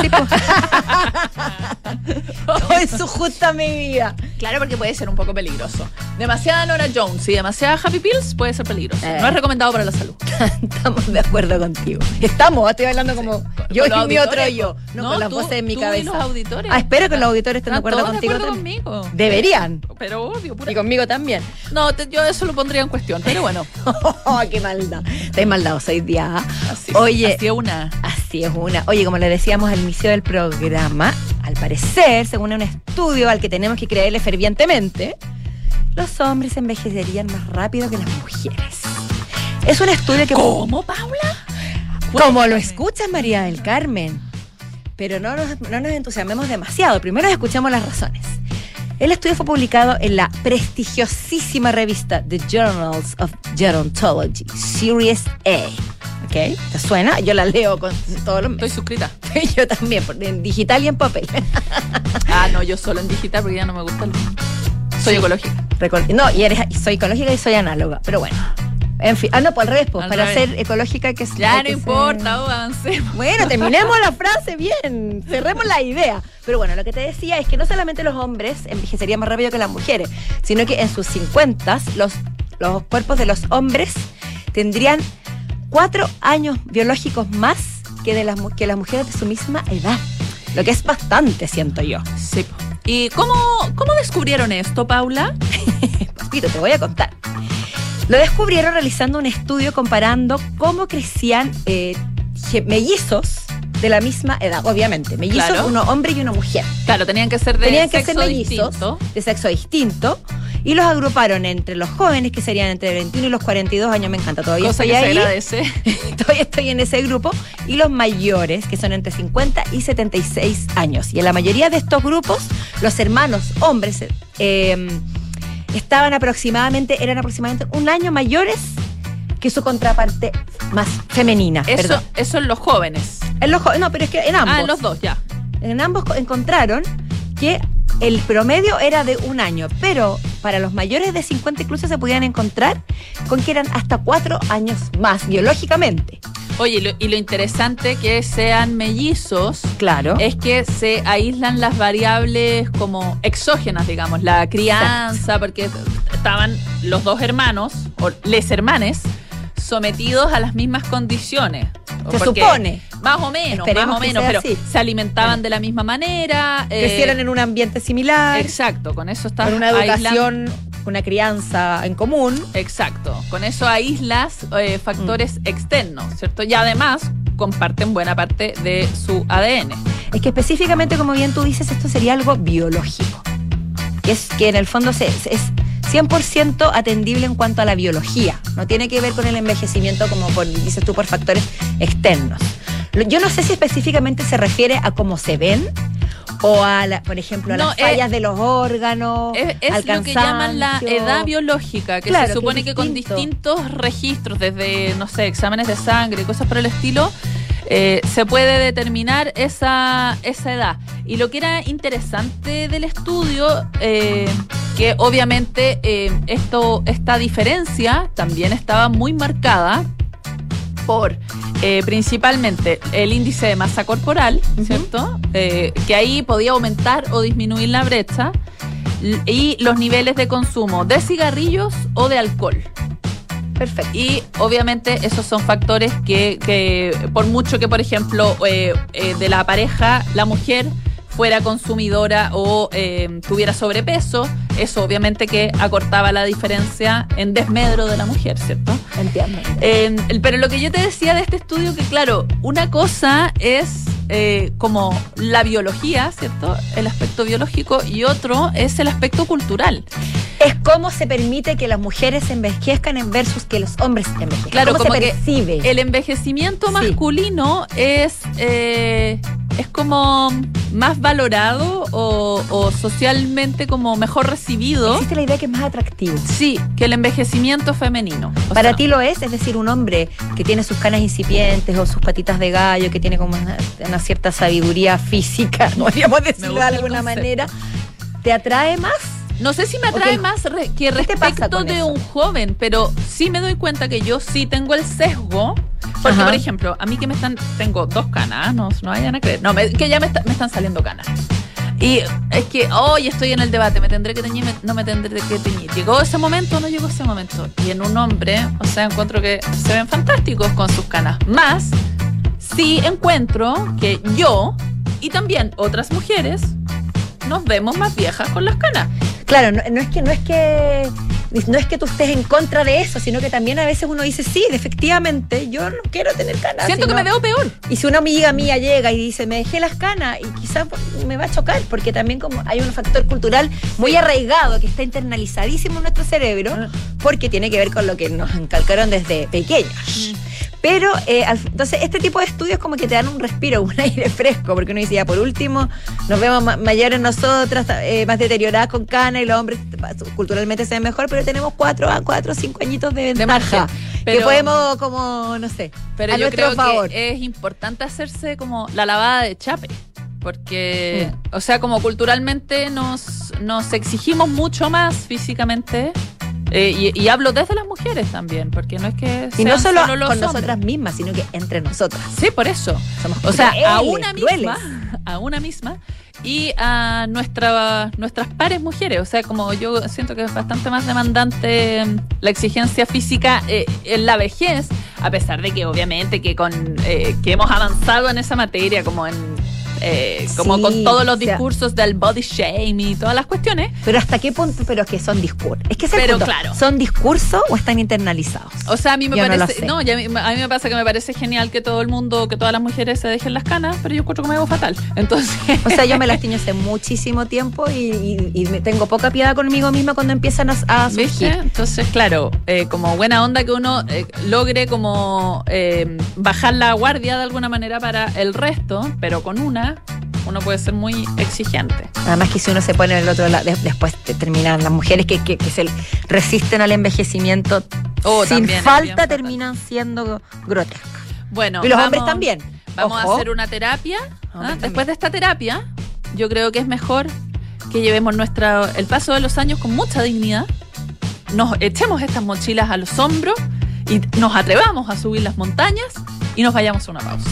Sí, pues. *laughs* *laughs* Todo en su justa medida. Claro, porque puede ser un poco peligroso. Demasiada Nora Jones y demasiada Happy Pills puede ser peligroso. Eh. No es recomendado para la salud. *laughs* Estamos de acuerdo contigo. Estamos, estoy hablando como yo Con los y mi otro auditores, yo. No, no, con las tú- voces en mi tú y cabeza. los auditores. Ah, espero que los auditores estén de ¿Están acuerdo todos contigo. de acuerdo conmigo? Deberían. Pero obvio, pura... Y conmigo también. No, te- yo eso lo pondría en cuestión, pero bueno. *laughs* Oh, qué maldad. Estáis maldados hoy día. ¿ah? Así, Oye, así es una. Así es una. Oye, como le decíamos al inicio del programa, al parecer, según un estudio al que tenemos que creerle fervientemente, los hombres envejecerían más rápido que las mujeres. Es un estudio que... ¿Cómo, Paula? Como lo escuchas, María del Carmen. Pero no nos, no nos entusiasmemos demasiado. Primero escuchamos las razones. El estudio fue publicado en la prestigiosísima revista The Journals of Gerontology, Series A. ¿Te suena? Yo la leo con todos los Estoy suscrita. *laughs* Yo también, por- en digital y en papel. *laughs* Ah, no, yo solo en digital porque ya no me gusta el... Soy ecológica. Recor- No, y eres, soy ecológica y soy análoga. Pero bueno. En fin. Ah, no, pues al revés. Pues, Al para revés. ser ecológica que Ya hay no que ser- importa, oh, avancemos. *laughs* Bueno, terminemos la frase bien, cerremos la idea. Pero bueno, lo que te decía es que no solamente los hombres envejecerían más rápido que las mujeres, sino que en sus 50 los, los cuerpos de los hombres tendrían cuatro años biológicos más que, de las, que las mujeres de su misma edad. Lo que es bastante, siento yo. Sí. ¿Y cómo, cómo descubrieron esto, Paula? *laughs* Papito, te voy a contar. Lo descubrieron realizando un estudio comparando cómo crecían eh, mellizos de la misma edad, obviamente. Mellizos, Claro. uno hombre y una mujer. Claro, tenían que ser de Tenían que sexo ser mellizos distinto. de sexo distinto y los agruparon entre los jóvenes, que serían entre 21 y los 42 años, me encanta, todavía Cosa estoy ahí, agradece. *laughs* todavía estoy en ese grupo, y los mayores, que son entre 50 y 76 años. Y en la mayoría de estos grupos, los hermanos hombres eh, estaban aproximadamente, eran aproximadamente un año mayores que su contraparte más femenina. Eso, perdón. eso en los jóvenes. En los jo- no, pero es que en ambos. Ah, en los dos, ya. En ambos co- encontraron que el promedio era de un año, pero para los mayores de 50 incluso se podían encontrar con que eran hasta cuatro años más biológicamente. Oye, y lo, y lo interesante que sean mellizos Claro. es que se aíslan las variables como exógenas, digamos, la crianza, porque estaban los dos hermanos, o les hermanes, sometidos a las mismas condiciones. Se Porque- supone. Más o menos, Esperemos más o menos, pero así. se alimentaban de la misma manera. eh, Crecieran en un ambiente similar, Exacto, con eso estás con una educación, una crianza en común. Exacto, con eso aíslas eh, factores Mm. externos, ¿cierto? Y además comparten buena parte de su ADN. Es que específicamente, como bien tú dices, esto sería algo biológico. Que es que en el fondo se- se- es 100% atendible en cuanto a la biología. No tiene que ver con el envejecimiento, como por, dices tú, por factores externos. Yo no sé si específicamente se refiere a cómo se ven o a, la, por ejemplo, a No, las es- fallas de los órganos. Es, es lo que llaman la edad biológica, que Claro, se que supone es que, con distinto. distintos registros, desde, no sé, exámenes de sangre y cosas por el estilo, eh, se puede determinar esa, esa edad. Y lo que era interesante del estudio, eh, que obviamente eh, esto, esta diferencia también estaba muy marcada por eh, principalmente el índice de masa corporal. ¿cierto? Eh, que ahí podía aumentar o disminuir la brecha, y los niveles de consumo de cigarrillos o de alcohol. Perfecto. Y obviamente esos son factores que, que por mucho que, por ejemplo, eh, eh, de la pareja, la mujer fuera consumidora o eh, tuviera sobrepeso, eso obviamente que acortaba la diferencia en desmedro de la mujer, ¿cierto? Entiendo. Pero lo que yo te decía de este estudio, que claro, una cosa es eh, como la biología, ¿cierto? El aspecto biológico, y otro es el aspecto cultural. Es cómo se permite que las mujeres envejezcan en versus que los hombres envejezcan. Claro, ¿Cómo como se que percibe? El envejecimiento Sí. masculino es, eh, es como, más valorado o, o socialmente como mejor recibido. Existe la idea que es más atractivo. Sí, que el envejecimiento femenino. O Para sea, ti lo es, es decir, un hombre que tiene sus canas incipientes o sus patitas de gallo, que tiene como una, una cierta sabiduría física, *laughs* podríamos decirlo de alguna manera, ¿te atrae más? No sé si me atrae Ok. más que ¿Qué te pasa respecto de eso? un joven, pero sí me doy cuenta que yo sí tengo el sesgo. Porque, Ajá. por ejemplo, a mí que me están. Tengo dos canas, no, no vayan a creer. No, me- que ya me, está- me están saliendo canas. Y es que hoy estoy en el debate, me tendré que teñir, me- no me tendré que teñir. ¿Llegó ese momento o no llegó ese momento? Y en un hombre, o sea, encuentro que se ven fantásticos con sus canas. Más, sí encuentro que yo y también otras mujeres nos vemos más viejas con las canas. Claro, no, no es que no es que no es que tú estés en contra de eso, sino que también a veces uno dice, sí, efectivamente, yo no quiero tener canas. Siento que me veo peor. Y si una amiga mía llega y dice, me dejé las canas, y quizás me va a chocar, porque también como hay un factor cultural muy arraigado que está internalizadísimo en nuestro cerebro, Ah. porque tiene que ver con lo que nos encalcaron desde pequeños. Pero, eh, al- entonces, este tipo de estudios como que te dan un respiro, *laughs* un aire fresco, porque uno dice, ya, por último, nos vemos ma- mayores nosotras, eh, más deterioradas con cana, y los hombres culturalmente se ven mejor, pero tenemos cuatro, a cuatro, cinco añitos de De ventaja. margen. que Pero- podemos, como, no sé, Pero a yo nuestro creo favor. que es importante hacerse como la lavada de chape. Porque, o sea, como culturalmente nos, nos exigimos mucho más físicamente. Eh, y, y hablo desde las mujeres también, porque no es que Y no solo, los con hombres. nosotras mismas, sino que entre nosotras. Sí, por eso. Somos O sea, a una crueles. misma, *laughs* a una misma y a nuestra, nuestras pares mujeres. O sea, como yo siento que es bastante más demandante mm, la exigencia física eh, en la vejez, a pesar de que obviamente que con eh, que hemos avanzado en esa materia, como en eh, como Sí, con todos los o sea- discursos del body shame y todas las cuestiones. Pero hasta qué punto, pero es que son discursos. Es que es el Pero punto. claro. ¿Son discursos o están internalizados? O sea, a mí me Yo no parece, no, y a, mí, a mí me pasa que me parece genial que todo el mundo, que todas las mujeres se dejen las canas, pero yo encuentro que me hago fatal. *laughs* Entonces, O sea, yo me las tiño hace muchísimo tiempo y, y- y tengo poca piedad conmigo misma cuando empiezan a, a ¿Viste? surgir. Entonces, claro, eh, como buena onda que uno eh, logre como eh, bajar la guardia de alguna manera para el resto, pero con una uno puede ser muy exigente. Además que si uno se pone en el otro lado, de- después te terminan las mujeres que, que- que se resisten al envejecimiento Oh, sin falta terminan siendo grotescas. Bueno, y los vamos- hombres también. Vamos Ojo. a hacer una terapia. ¿ah? Después de esta terapia, yo creo que es mejor que llevemos nuestra, el paso de los años con mucha dignidad, nos echemos estas mochilas a los hombros y nos atrevamos a subir las montañas y nos vayamos a una pausa.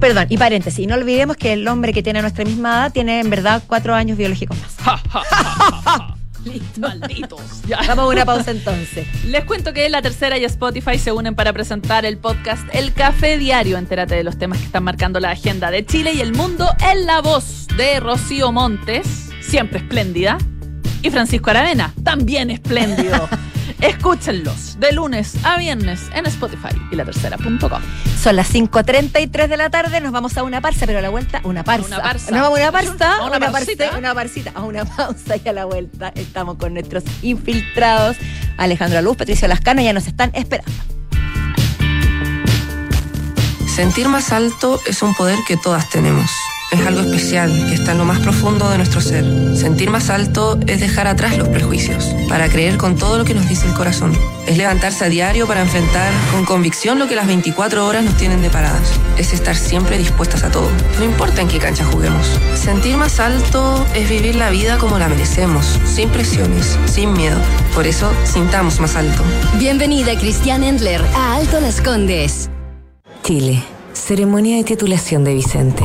Perdón, y paréntesis, y no olvidemos que el hombre que tiene nuestra misma edad tiene en verdad cuatro años biológicos más. *laughs* Listo. Malditos. Ya. Vamos a una pausa entonces. Les cuento que La Tercera y Spotify se unen para presentar el podcast El Café Diario. Entérate de los temas que están marcando la agenda de Chile y el mundo en la voz de Rocío Montes, siempre espléndida, y Francisco Aravena, también espléndido. *laughs* Escúchenlos de lunes a viernes en Spotify y latercera.com. Son las 5.33 de la tarde, nos vamos a una parsa, pero a la vuelta, una parsa. Una parsa. Nos vamos a una parsa, A una una, una parsita, a una pausa y a la vuelta estamos con nuestros infiltrados. Alejandro Luz, Patricio Lascano, ya nos están esperando. Sentir más alto es un poder que todas tenemos. Es algo especial que está en lo más profundo de nuestro ser. Sentir más alto es dejar atrás los prejuicios, para creer con todo lo que nos dice el corazón. Es levantarse a diario para enfrentar con convicción lo que las 24 horas nos tienen deparadas. Es estar siempre dispuestas a todo, no importa en qué cancha juguemos. Sentir más alto es vivir la vida como la merecemos, sin presiones, sin miedo. Por eso, sintamos más alto. Bienvenida Cristian Endler a Alto Las Condes. Chile. Ceremonia de titulación de Vicente.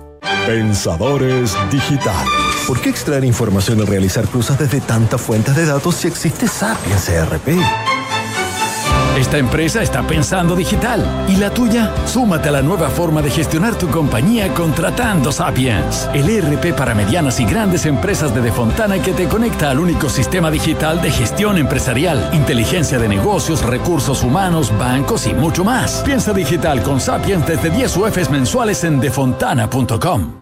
Pensadores Digital. ¿Por qué extraer información y realizar cruzas desde tantas fuentes de datos si existe Sapiens ERP? Esta empresa está pensando digital. ¿Y la tuya? Súmate a la nueva forma de gestionar tu compañía contratando Sapiens, el ERP para medianas y grandes empresas de Defontana que te conecta al único sistema digital de gestión empresarial, inteligencia de negocios, recursos humanos, bancos y mucho más. Piensa digital con Sapiens desde 10 UFs mensuales en defontana.com.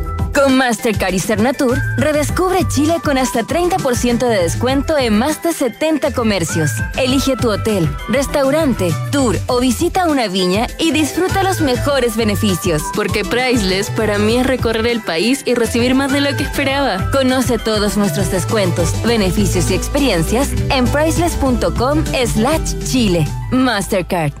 Con Mastercard y Cernatur, redescubre Chile con hasta 30% de descuento en más de 70 comercios. Elige tu hotel, restaurante, tour o visita una viña y disfruta los mejores beneficios. Porque Priceless para mí es recorrer el país y recibir más de lo que esperaba. Conoce todos nuestros descuentos, beneficios y experiencias en priceless.com slash Chile. Mastercard.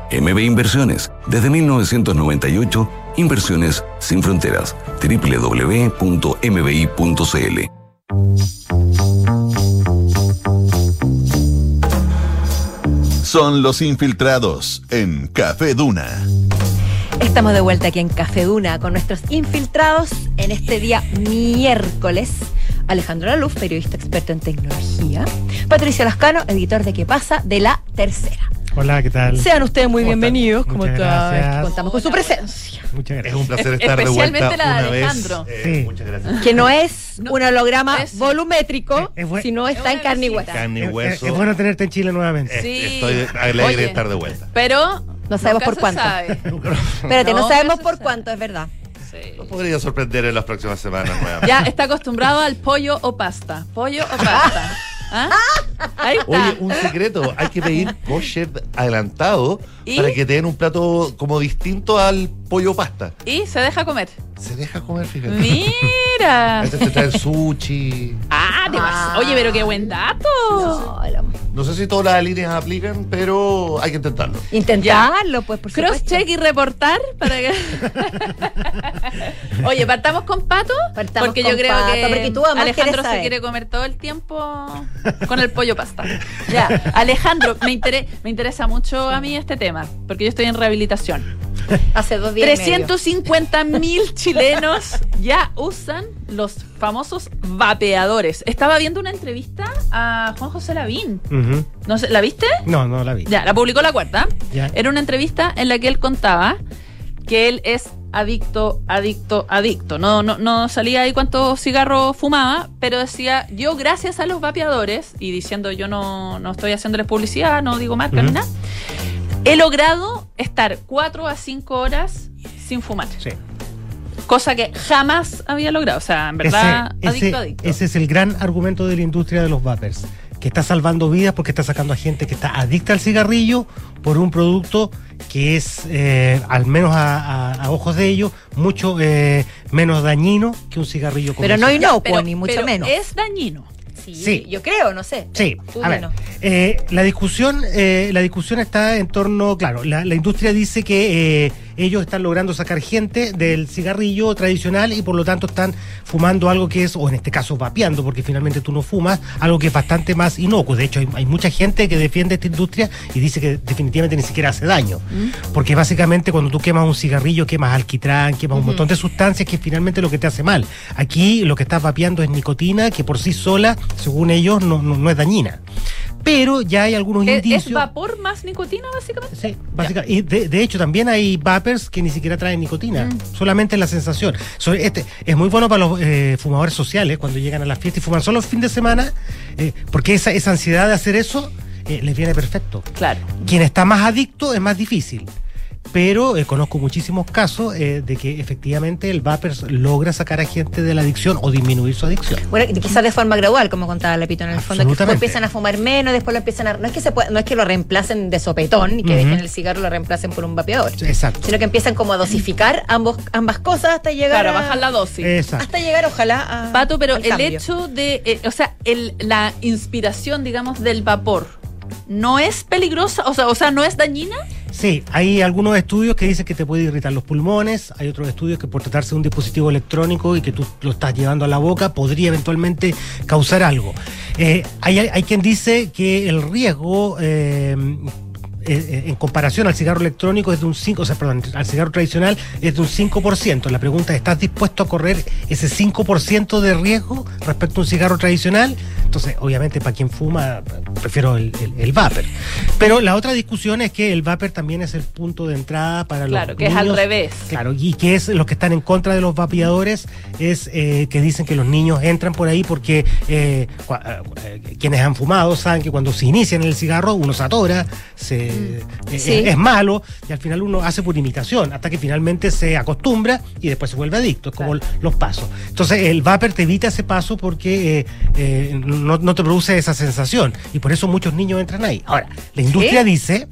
MB Inversiones, desde 1998, Inversiones sin fronteras. www.mbi.cl. Son los infiltrados en Café Duna. Estamos de vuelta aquí en Café Duna con nuestros infiltrados en este día miércoles. Alejandro Laluz, periodista experto en tecnología. Patricio Lascano, editor de ¿Qué pasa? de La Tercera. Hola, ¿qué tal? Sean ustedes muy bienvenidos. ¿Cómo Muchas está? gracias. Contamos con su presencia. Muchas gracias. Es un placer estar de Especialmente vuelta la de una vez. Alejandro. Eh, Sí. Muchas gracias. Que no es No, un holograma es- volumétrico, Es- es bu- sino está en carne y hueso. Carne y Es, es- hueso. es bueno tenerte en Chile nuevamente. Eh, Sí. Estoy alegre Oye. de estar de vuelta. Pero No sabemos por cuánto. *laughs* sabe. Espérate, no, No, sabemos por cuánto, es verdad. Sí. Nos podría sorprender en las próximas semanas nuevamente. Ya está acostumbrado al pollo o pasta. Pollo o pasta. *laughs* ¿Ah? Ahí está. Oye, un secreto, hay que pedir kosher adelantado ¿Y? para que te den un plato como distinto al pollo pasta. Y se deja comer. Se deja comer, fíjate. Mira. *laughs* A veces te traen sushi. Ah, te vas- Oye, pero qué buen dato. No, lo- No sé si todas las líneas aplican, pero hay que intentarlo. Intentarlo, pues, por Cross supuesto. check y reportar para que. *laughs* Oye, partamos con pato. Partamos porque con yo creo Pato, que porque tú Alejandro se quiere comer todo el tiempo con el pollo pasta. *laughs* Ya, Alejandro, me, intere- me interesa mucho a mí este tema, porque yo estoy en rehabilitación. Hace dos días. Y medio. 350 mil *laughs* chilenos ya usan los famosos vapeadores. Estaba viendo una entrevista a Juan José Lavín. No sé, ¿La viste? No, no la vi. Ya, la publicó la cuarta. Ya. Era una entrevista en la que él contaba que él es adicto, adicto, adicto. No, no, no salía ahí cuántos cigarros fumaba, pero decía, yo gracias a los vapeadores, y diciendo yo no, no estoy haciéndoles publicidad, no digo marca ni Ujú. nada, he logrado estar cuatro a cinco horas sin fumar. Sí. Cosa que jamás había logrado. O sea, en verdad, ese, adicto, ese- adicto. ese es el gran argumento de la industria de los vapers, que está salvando vidas porque está sacando a gente que está adicta al cigarrillo por un producto que es, eh, al menos a, a- a ojos de ellos, mucho eh, menos dañino que un cigarrillo Pero no inocuo, Pero- ni mucho pero menos. Es dañino. Sí, Sí. yo creo, no sé. Sí, a ver, eh, la discusión, eh, la discusión está en torno, claro, la, la industria dice que eh, ellos están logrando sacar gente del cigarrillo tradicional y por lo tanto están fumando algo que es, o en este caso vapeando, porque finalmente tú no fumas, algo que es bastante más inocuo. De hecho, hay, hay mucha gente que defiende esta industria y dice que definitivamente ni siquiera hace daño. Porque básicamente cuando tú quemas un cigarrillo, quemas alquitrán, quemas un montón de sustancias que finalmente lo que te hace mal. Aquí lo que estás vapeando es nicotina, que por sí sola, según ellos, no, no- no es dañina. Pero ya hay algunos ¿Es, indicios. es vapor más nicotina, básicamente? Sí, básica- y de, de hecho también hay vapers que ni siquiera traen nicotina, Mm. solamente la sensación. So, este, es muy bueno para los eh, fumadores sociales cuando llegan a la fiesta y fuman solo el fin de semana, eh, porque esa, esa ansiedad de hacer eso eh, les viene perfecto. Claro. Quien está más adicto es más difícil. Pero eh, conozco muchísimos casos eh, de que efectivamente el vapor logra sacar a gente de la adicción o disminuir su adicción. Bueno, quizás de forma gradual, como contaba Lepito en el fondo, que Absolutamente. empiezan a fumar menos, después lo empiezan a. No es que se pueda- no es que lo reemplacen de sopetón y que Ujú. dejen el cigarro y lo reemplacen por un vapeador. Exacto. Sino que empiezan como a dosificar ambos, ambas cosas hasta llegar Claro, a. bajar la dosis. Exacto. Hasta llegar, ojalá, a. Pato, pero al el cambio. hecho de, eh, o sea, el, la inspiración, digamos, del vapor, ¿no es peligrosa? O sea, o sea, ¿no es dañina? Sí, hay algunos estudios que dicen que te puede irritar los pulmones, hay otros estudios que por tratarse de un dispositivo electrónico y que tú lo estás llevando a la boca podría eventualmente causar algo. Eh, hay, hay quien dice que el riesgo eh, eh, en comparación al cigarro electrónico es de un 5, o sea, perdón, al cigarro tradicional es de un 5%. La pregunta es, ¿estás dispuesto a correr ese 5% de riesgo respecto a un cigarro tradicional? Entonces, obviamente, para quien fuma, prefiero el, el, el vapor. Pero la otra discusión es que el vapor también es el punto de entrada para Claro, los que es al revés. Claro, y que es los que están en contra de los vapeadores, es eh, que dicen que los niños entran por ahí porque eh, eh, quienes han fumado saben que cuando se inician el cigarro uno se atora, se, eh, Sí. es, es malo y al final uno hace por imitación hasta que finalmente se acostumbra y después se vuelve adicto, es como los pasos. Entonces el vapor te evita ese paso porque eh, eh, no, no te produce esa sensación y por eso muchos niños entran ahí. Ahora, la industria ¿Sí? dice,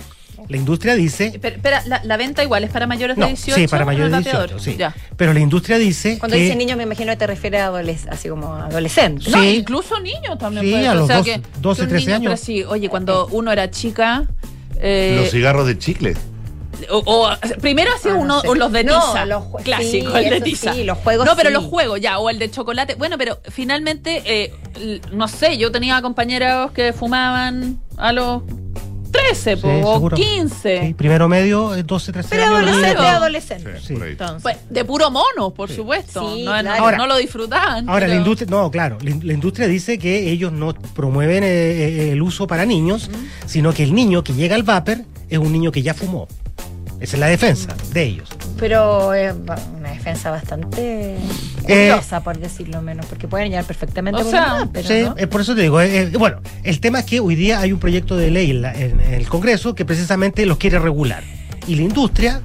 la industria dice Pero, espera, la, la venta igual es para mayores de no, 18. sí, para mayores de el vapeador? 18, sí. Ya. Pero la industria dice Cuando que dice niño, me imagino que te refieres a adolescentes, así como adolescentes. No, incluso niños también. Sí, puede a ser. los o sea, dos- que, 12, que un 13 niño, años. pero sí, oye, cuando uno era chica. Eh, Los cigarros de chicle. o, o- primero hacía Ah, no uno sé. o los de No, tiza. los jue- clásico, sí, el de tiza. sí, los juegos No, pero sí. los juegos, ya, o el de chocolate. Bueno, pero finalmente, eh, no sé, yo tenía compañeros que fumaban a los 13 po, Sí, o seguro. 15. Sí, primero medio, eh, 12, 13 Pero años. adolescente, Claro. adolescente. Sí. Pues, de puro mono, por supuesto. Sí, no, claro. Ahora- no lo disfrutaban. Ahora, pero- la industria, no, claro, la industria dice que ellos no promueven eh, eh, el uso para niños, sino que el niño que llega al vapor es un niño que ya fumó. Esa es la defensa de ellos. Pero es ba- una defensa bastante Eh, curiosa, por decirlo menos, porque pueden llegar perfectamente O por sea, un vapor, Sí, ¿no? eh, por eso te digo, eh, eh, bueno, el tema es que hoy día hay un proyecto de ley en, la- en- en el Congreso que precisamente los quiere regular. Y la industria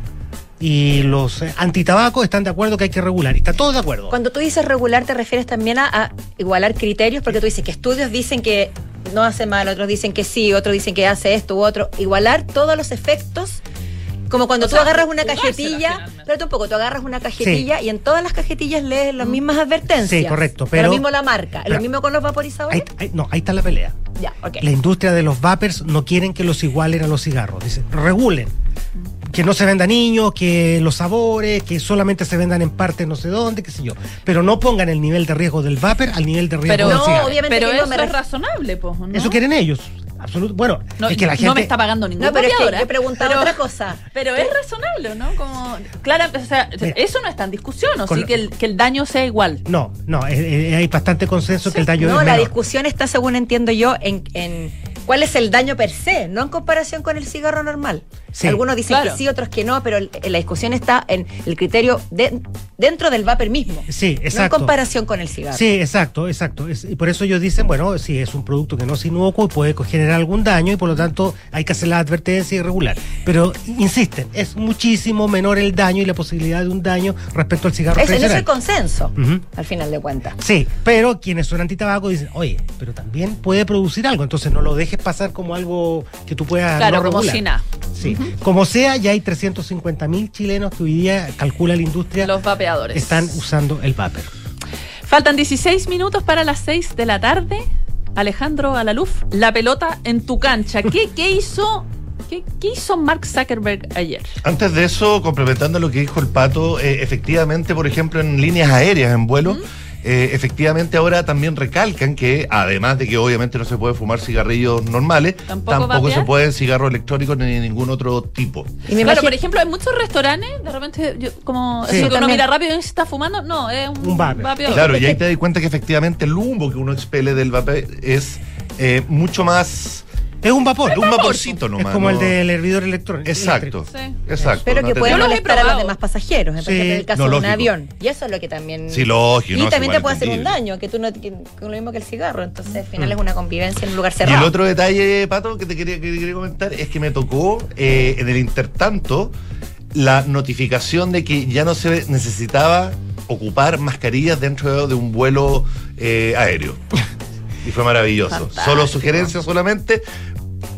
y los eh, antitabacos están de acuerdo que hay que regular. Y está todo de acuerdo. Cuando tú dices regular, te refieres también a, a igualar criterios, porque tú dices que estudios dicen que no hace mal, otros dicen que sí, otros dicen que hace esto u otro. Igualar todos los efectos. Como cuando O tú sea, agarras una cajetilla, pero tampoco, tú agarras una cajetilla y en todas las cajetillas lees las mismas advertencias. Sí, correcto, pero- lo mismo la marca, pero- lo mismo con los vaporizadores. Ahí- ahí- no, ahí está la pelea. Ya, ok. La industria de los vapers no quieren que los igualen a los cigarros. Dicen, regulen. Que no se venda niños, que los sabores, que solamente se vendan en partes no sé dónde, qué sé yo. Pero no pongan el nivel de riesgo del vapor al nivel de riesgo Pero, del No, cigarro. obviamente pero que no eso me es razonable, pues, ¿no? Eso quieren ellos. Absoluto. Bueno, No, es que la no gente. me está pagando ningún No, pero es que otra cosa. Pero es razonable, ¿no? Como, claro, o sea, Mira. eso no está en discusión, ¿o sí? Que el, que el daño sea igual. No, no, eh, eh, hay bastante consenso que el daño No, es la menor. discusión está, según entiendo yo, en, en cuál es el daño per se, no en comparación con el cigarro normal. Sí. Algunos dicen Claro. que sí, otros que no, pero el- la discusión está en el criterio de- dentro del vapor mismo. Sí, No en exacto. comparación con el cigarro. Sí, exacto, exacto. Es- y por eso ellos dicen, bueno, si es un producto que no es inocuo y puede generar algún daño y por lo tanto hay que hacer la advertencia y regular. Pero insisten, es muchísimo menor el daño y la posibilidad de un daño respecto al cigarro Es, en eso el consenso, al final de cuentas. Sí, pero quienes son antitabaco dicen, oye, pero también puede producir algo, entonces no lo dejes pasar como algo que tú puedas Claro, no como regular. si nada. Sí, como sea, ya hay 350 mil chilenos que hoy día, calcula la industria, Los vapeadores. están usando el vapor. Faltan 16 minutos para las 6 de la tarde. Alejandro Alaluf, la pelota en tu cancha. ¿Qué, *laughs* qué hizo? ¿Qué ¿Qué, qué hizo Mark Zuckerberg ayer? Antes de eso, complementando lo que dijo el pato, eh, efectivamente, por ejemplo, en líneas aéreas, en vuelo, eh, efectivamente ahora también recalcan que, además de que obviamente no se puede fumar cigarrillos normales, ¿Tampoco tampoco, se pueden cigarros electrónicos ni ningún otro tipo. claro, por ejemplo, en muchos restaurantes, de repente, yo, como Sí. uno mira rápido y se está fumando, no, es un, Un. Claro, y ahí te das cuenta que efectivamente el humo que uno expele del vapor es eh, mucho más. Es un vapor. Es un vaporcito nomás. Es como el del hervidor electrónico. Exacto. eléctrico. Exacto. Pero no que puede molestar a los demás pasajeros, Sí. en el caso No, de un lógico. avión. Y eso es lo que también. Sí, lógico, Y también te puede hacer un daño, que tú no. Que, que lo mismo que el cigarro. Entonces, al final Mm. es una convivencia en un lugar Y cerrado. el otro detalle, Pato, que te quería, que te quería comentar es que me tocó eh, en el intertanto la notificación de que ya no se necesitaba ocupar mascarillas dentro de un vuelo eh, aéreo. Y fue maravilloso. Fantástico. Solo sugerencias solamente.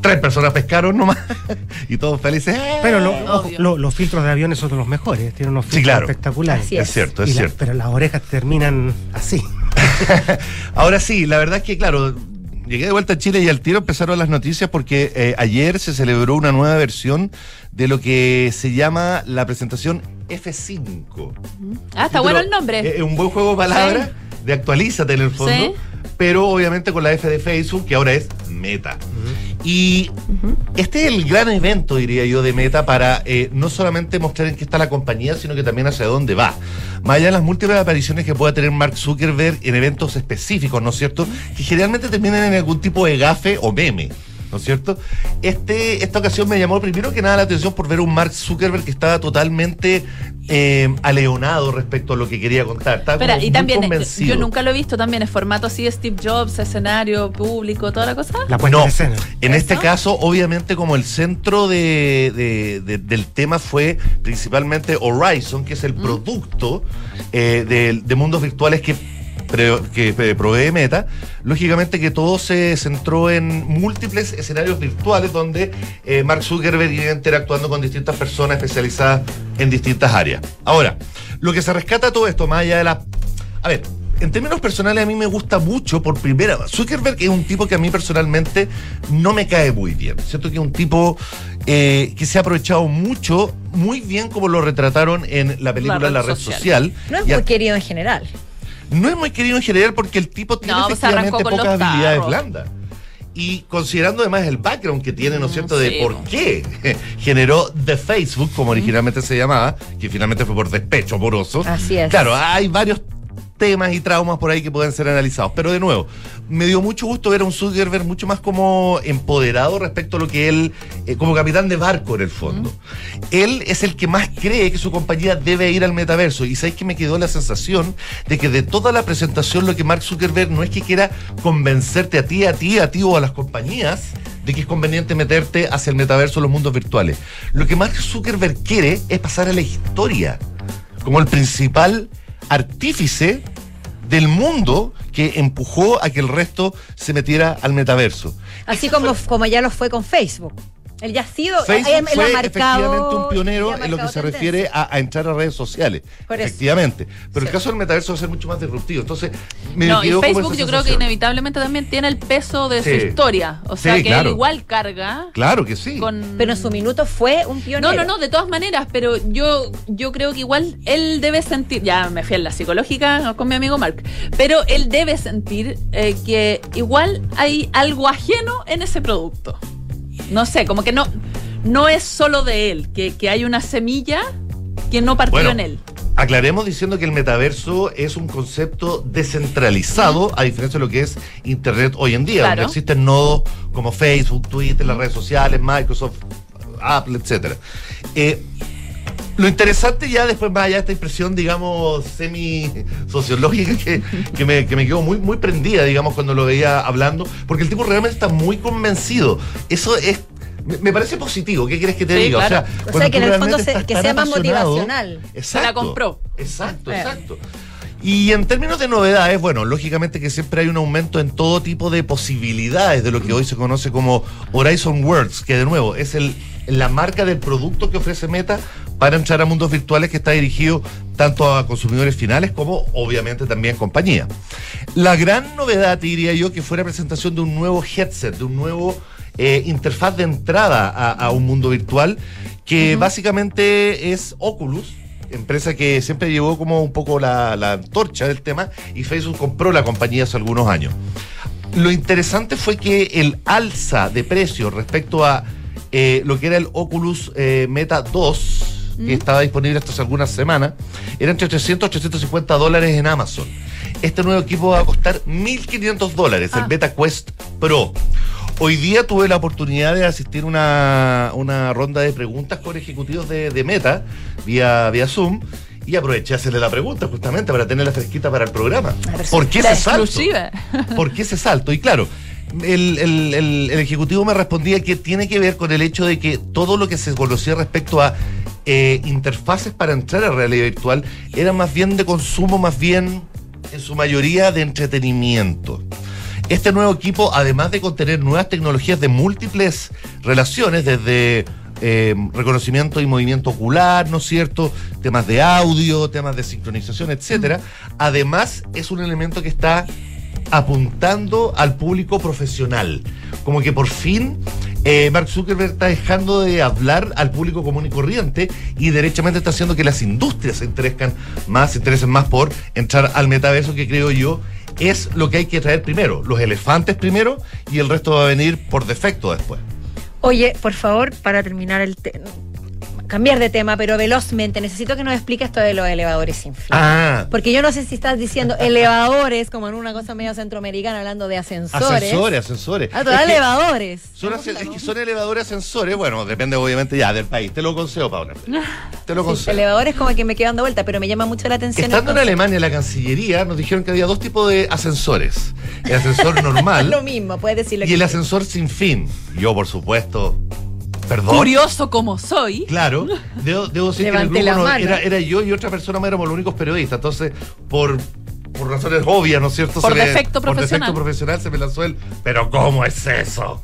Tres personas pescaron nomás *laughs* y todos felices. Pero lo- ojo, lo- los filtros de aviones son de los mejores, tienen unos filtros claro. espectaculares. Así es. Es cierto, es Y la- cierto. pero las orejas terminan así. *laughs* Ahora sí, la verdad es que, claro, llegué de vuelta a Chile y al tiro empezaron las noticias porque eh, ayer se celebró una nueva versión de lo que se llama la presentación F5. Ah, está bueno el nombre. Es un buen juego de palabras de actualízate en el fondo, Sí. Pero obviamente con la F de Facebook, que ahora es Meta. Y este es el gran evento, diría yo, de Meta para eh, no solamente mostrar en qué está la compañía, sino que también hacia dónde va. Más allá de las múltiples apariciones que pueda tener Mark Zuckerberg en eventos específicos, ¿no es cierto? Que generalmente terminan en algún tipo de gafe o meme. ¿No es cierto? Este, esta ocasión me llamó primero que nada la atención por ver un Mark Zuckerberg que estaba totalmente eh, aleonado respecto a lo que quería contar. Estaba Espera, y también, eh, convencido. yo nunca lo he visto también en formato así de Steve Jobs, escenario, público, toda la cosa. no, en este caso, obviamente, como el centro de, de- de- del tema fue principalmente Horizon, que es Mm. el producto eh, de, de mundos virtuales que, pre- que eh, provee Meta. Lógicamente que todo se centró en múltiples escenarios virtuales donde eh, Mark Zuckerberg iba interactuando con distintas personas especializadas en distintas áreas. Ahora, lo que se rescata todo esto, más allá de la... A ver, en términos personales a mí me gusta mucho por primera Zuckerberg es un tipo que a mí personalmente no me cae muy bien. Siento que es un tipo eh, que se ha aprovechado mucho, muy bien como lo retrataron en la película La Red, Social. No es muy querido en general. No es muy querido en general porque el tipo tiene No, pues efectivamente pocas habilidades tarros. blandas. Y considerando además el background que tiene, ¿no es cierto?, de por qué *laughs* generó The Facebook, como originalmente se llamaba, que finalmente fue por despecho amoroso. Así es. Claro, hay varios temas y traumas por ahí que pueden ser analizados. Pero de nuevo, me dio mucho gusto ver a un Zuckerberg mucho más como empoderado respecto a lo que él, eh, como capitán de barco en el fondo. Él es el que más cree que su compañía debe ir al metaverso. Y sabéis que me quedó la sensación de que de toda la presentación lo que Mark Zuckerberg no es que quiera convencerte a ti, a ti, a ti o a las compañías de que es conveniente meterte hacia el metaverso, los mundos virtuales. Lo que Mark Zuckerberg quiere es pasar a la historia como el principal artífice del mundo que empujó a que el resto se metiera al metaverso. Así como, como ya lo fue con Facebook. Él ya ha sido. Facebook él- él fue ha marcado- efectivamente un pionero en lo que se tendencia. refiere a, a entrar a redes sociales. Por eso. efectivamente. Pero el caso del metaverso va a ser mucho más disruptivo. Entonces, me No, y Facebook yo creo que inevitablemente también tiene el peso de Sí. su historia. O Sí, sea, que él igual carga. Claro que sí. Con... Pero en su minuto fue un pionero. No, no, no, de todas maneras, pero yo, yo creo que igual él debe sentir, ya me fui en la psicológica con mi amigo Mark, pero él debe sentir eh, que igual hay algo ajeno en ese producto. No sé, como que no, no es solo de él, que, que hay una semilla que no partió Bueno, en él. Aclaremos diciendo que el metaverso es un concepto descentralizado, a diferencia de lo que es Internet hoy en día, Claro. donde existen nodos como Facebook, Twitter, las redes sociales, Microsoft, Apple, etcétera. Eh, lo interesante ya después más allá de esta impresión, digamos, semi-sociológica que, que, me, que me quedó muy, muy prendida, digamos, cuando lo veía hablando, porque el tipo realmente está muy convencido. Eso es... Me, parece positivo, ¿qué quieres que te Sí, diga? claro. O sea, O cuando sea, que en el fondo se- que sea más motivacional. Exacto. Se la compró. Exacto, Eh. exacto. Y en términos de novedades, bueno, lógicamente que siempre hay un aumento en todo tipo de posibilidades de lo que hoy se conoce como Horizon Worlds, que de nuevo es el, la marca del producto que ofrece Meta para entrar a mundos virtuales que está dirigido tanto a consumidores finales como obviamente también compañía. La gran novedad, diría yo, que fue la presentación de un nuevo headset, de un nuevo eh, interfaz de entrada a, a un mundo virtual que básicamente es Oculus. Empresa que siempre llevó como un poco la, la antorcha del tema y Facebook compró la compañía hace algunos años. Lo interesante fue que el alza de precio respecto a eh, lo que era el Oculus eh, Meta 2, que estaba disponible hasta hace algunas semanas, era entre 300 y 850 dólares en Amazon. Este nuevo equipo va a costar 1.500 dólares, el Beta Quest Pro. Hoy día tuve la oportunidad de asistir a una, una ronda de preguntas con ejecutivos de, de Meta vía, vía Zoom y aproveché a hacerle la pregunta justamente para tenerla fresquita para el programa. ¿Por qué La ese salto? exclusiva. ¿Por qué ese salto? Y claro, el, el- el- el ejecutivo me respondía que tiene que ver con el hecho de que todo lo que se conocía respecto a eh, interfaces para entrar a realidad virtual era más bien de consumo, más bien en su mayoría de entretenimiento. Este nuevo equipo, además de contener nuevas tecnologías de múltiples relaciones, desde eh, reconocimiento y movimiento ocular, ¿no es cierto? Temas de audio, temas de sincronización, etcétera. Además, es un elemento que está apuntando al público profesional. Como que por fin eh, Mark Zuckerberg está dejando de hablar al público común y corriente y derechamente está haciendo que las industrias se interesen más, se interesen más por entrar al metaverso, que creo yo es lo que hay que traer primero. Los elefantes primero y el resto va a venir por defecto después. Oye, por favor, para terminar el te- cambiar de tema, pero velozmente, necesito que nos expliques esto de los elevadores sin fin. Ah, Porque yo no sé si estás diciendo elevadores, como en una cosa medio centroamericana, hablando de ascensores. ascensores, ascensores. Ah, todos Es elevadores. Son, es que son elevadores ascensores, bueno, depende obviamente ya del país. Te lo concedo, Paula. Te lo Sí, concedo. elevadores como que me quedo dando vuelta, pero me llama mucho la atención. Estando en. Alemania, la Cancillería nos dijeron que había dos tipos de ascensores. El ascensor *laughs* normal Lo mismo, puedes decirlo. y el ascensor sin fin. Yo, por supuesto, perdón. Curioso como soy. Claro, debo, debo decir que en el grupo no- era, era yo y otra persona más éramos los únicos periodistas. Entonces, por, por razones obvias, ¿no es cierto? Por Se me- defecto Por profesional. defecto profesional se me lanzó el. Pero, ¿cómo es eso?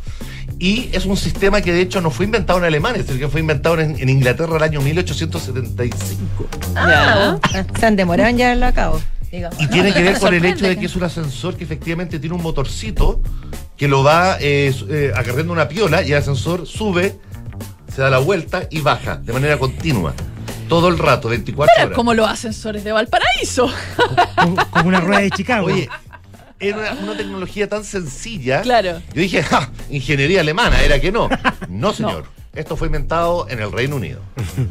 Y es un sistema que de hecho no fue inventado en Alemania, sino que fue inventado en, en Inglaterra el año 1875. Ah, se han demorado en llevarlo a cabo. digamos. Y tiene que ver con el hecho de que- es un ascensor que efectivamente tiene un motorcito que lo va eh, eh, acarreando una piola y el ascensor sube, se da la vuelta y baja de manera continua. Todo el rato, 24 Pero horas. como los ascensores de Valparaíso. Como una rueda de Chicago. Oye, era una, una tecnología tan sencilla. Claro. Yo dije, "Ja, ingeniería alemana, era que no. No, señor. Esto fue inventado en el Reino Unido.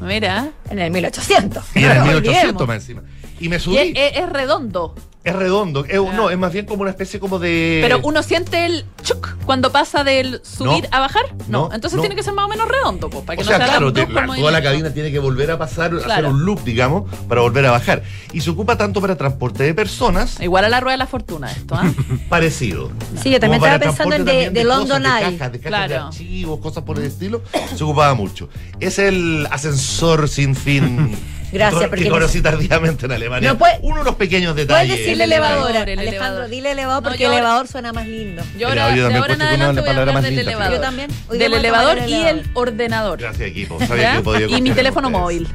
Mira. En el 1800. Y en el No *laughs* 1800 olvidemos. más encima. Y me subí. es redondo. Es redondo. es- No, es más bien como una especie como de. Pero uno siente el chuc cuando pasa del subir No. a bajar. No. No, Entonces no. tiene que ser más o menos redondo, po, para que O no sea, se hagan claro, te- la- toda la cabina tiene que volver a pasar, hacer Claro. un loop, digamos, para volver a bajar. Y se ocupa tanto para transporte de personas, Igual a la rueda de la fortuna esto, ¿ah? *laughs* parecido. Sí, yo también estaba pensando en de, de cosas, London de Eye. cajas, de cajas de Claro. archivos, cosas por el estilo, se ocupaba mucho. Es el ascensor sin fin. *laughs* Gracias, que porque conocí tardíamente en Alemania. No puede- Uno de los pequeños Puedes detalles. decirle El elevador, elevador, el Alejandro, dile elevador No, porque ahora- elevador suena más lindo. Yo ahora, yo de también ahora en adelante voy a hablar más del elevador. Yo también. Del elevador y el ordenador. Gracias, equipo. Sabía ¿Ya? que podía Y mi teléfono ustedes. móvil.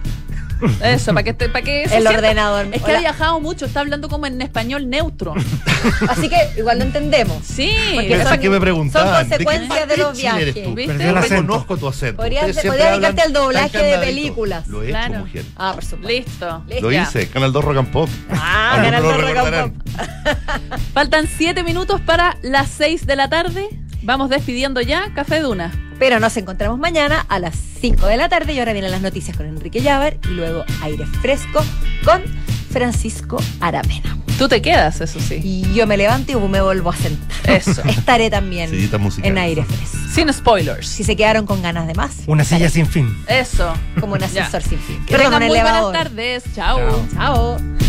Eso, para que, te- para que El sienta- ordenador. Es que Hola. ha viajado mucho, está hablando como en español neutro. *laughs* Así que igual lo entendemos. Sí. Porque son- que me preguntaban. son consecuencias ¿de, qué de los eres viajes. tú? ¿Viste? El acento. Reconozco tu acento. Podrías- hablan dedicarte al doblaje de películas. Lo he Claro. hecho, mujer. Ah, por supuesto. Listo. Lo hice. Canal 2 Rock and Pop. Ah, Canal lo 2 Rock and. Pop. *laughs* Faltan siete minutos para las 6 de la tarde. Vamos despidiendo ya Café Duna. Pero nos encontramos mañana a las 5 de la tarde y ahora vienen las noticias con Enrique Llaver y luego aire fresco con Francisco Aravena. Tú te quedas, eso sí. Y yo me levanto y me vuelvo a sentar. Eso. *laughs* Estaré también en aire fresco. Sin spoilers. Si se quedaron con ganas de más, Una silla sin fin. Eso. como un *laughs* ascensor sin fin. Que Perdón, muy buenas elevador. tardes. Chao. Chao. Chao.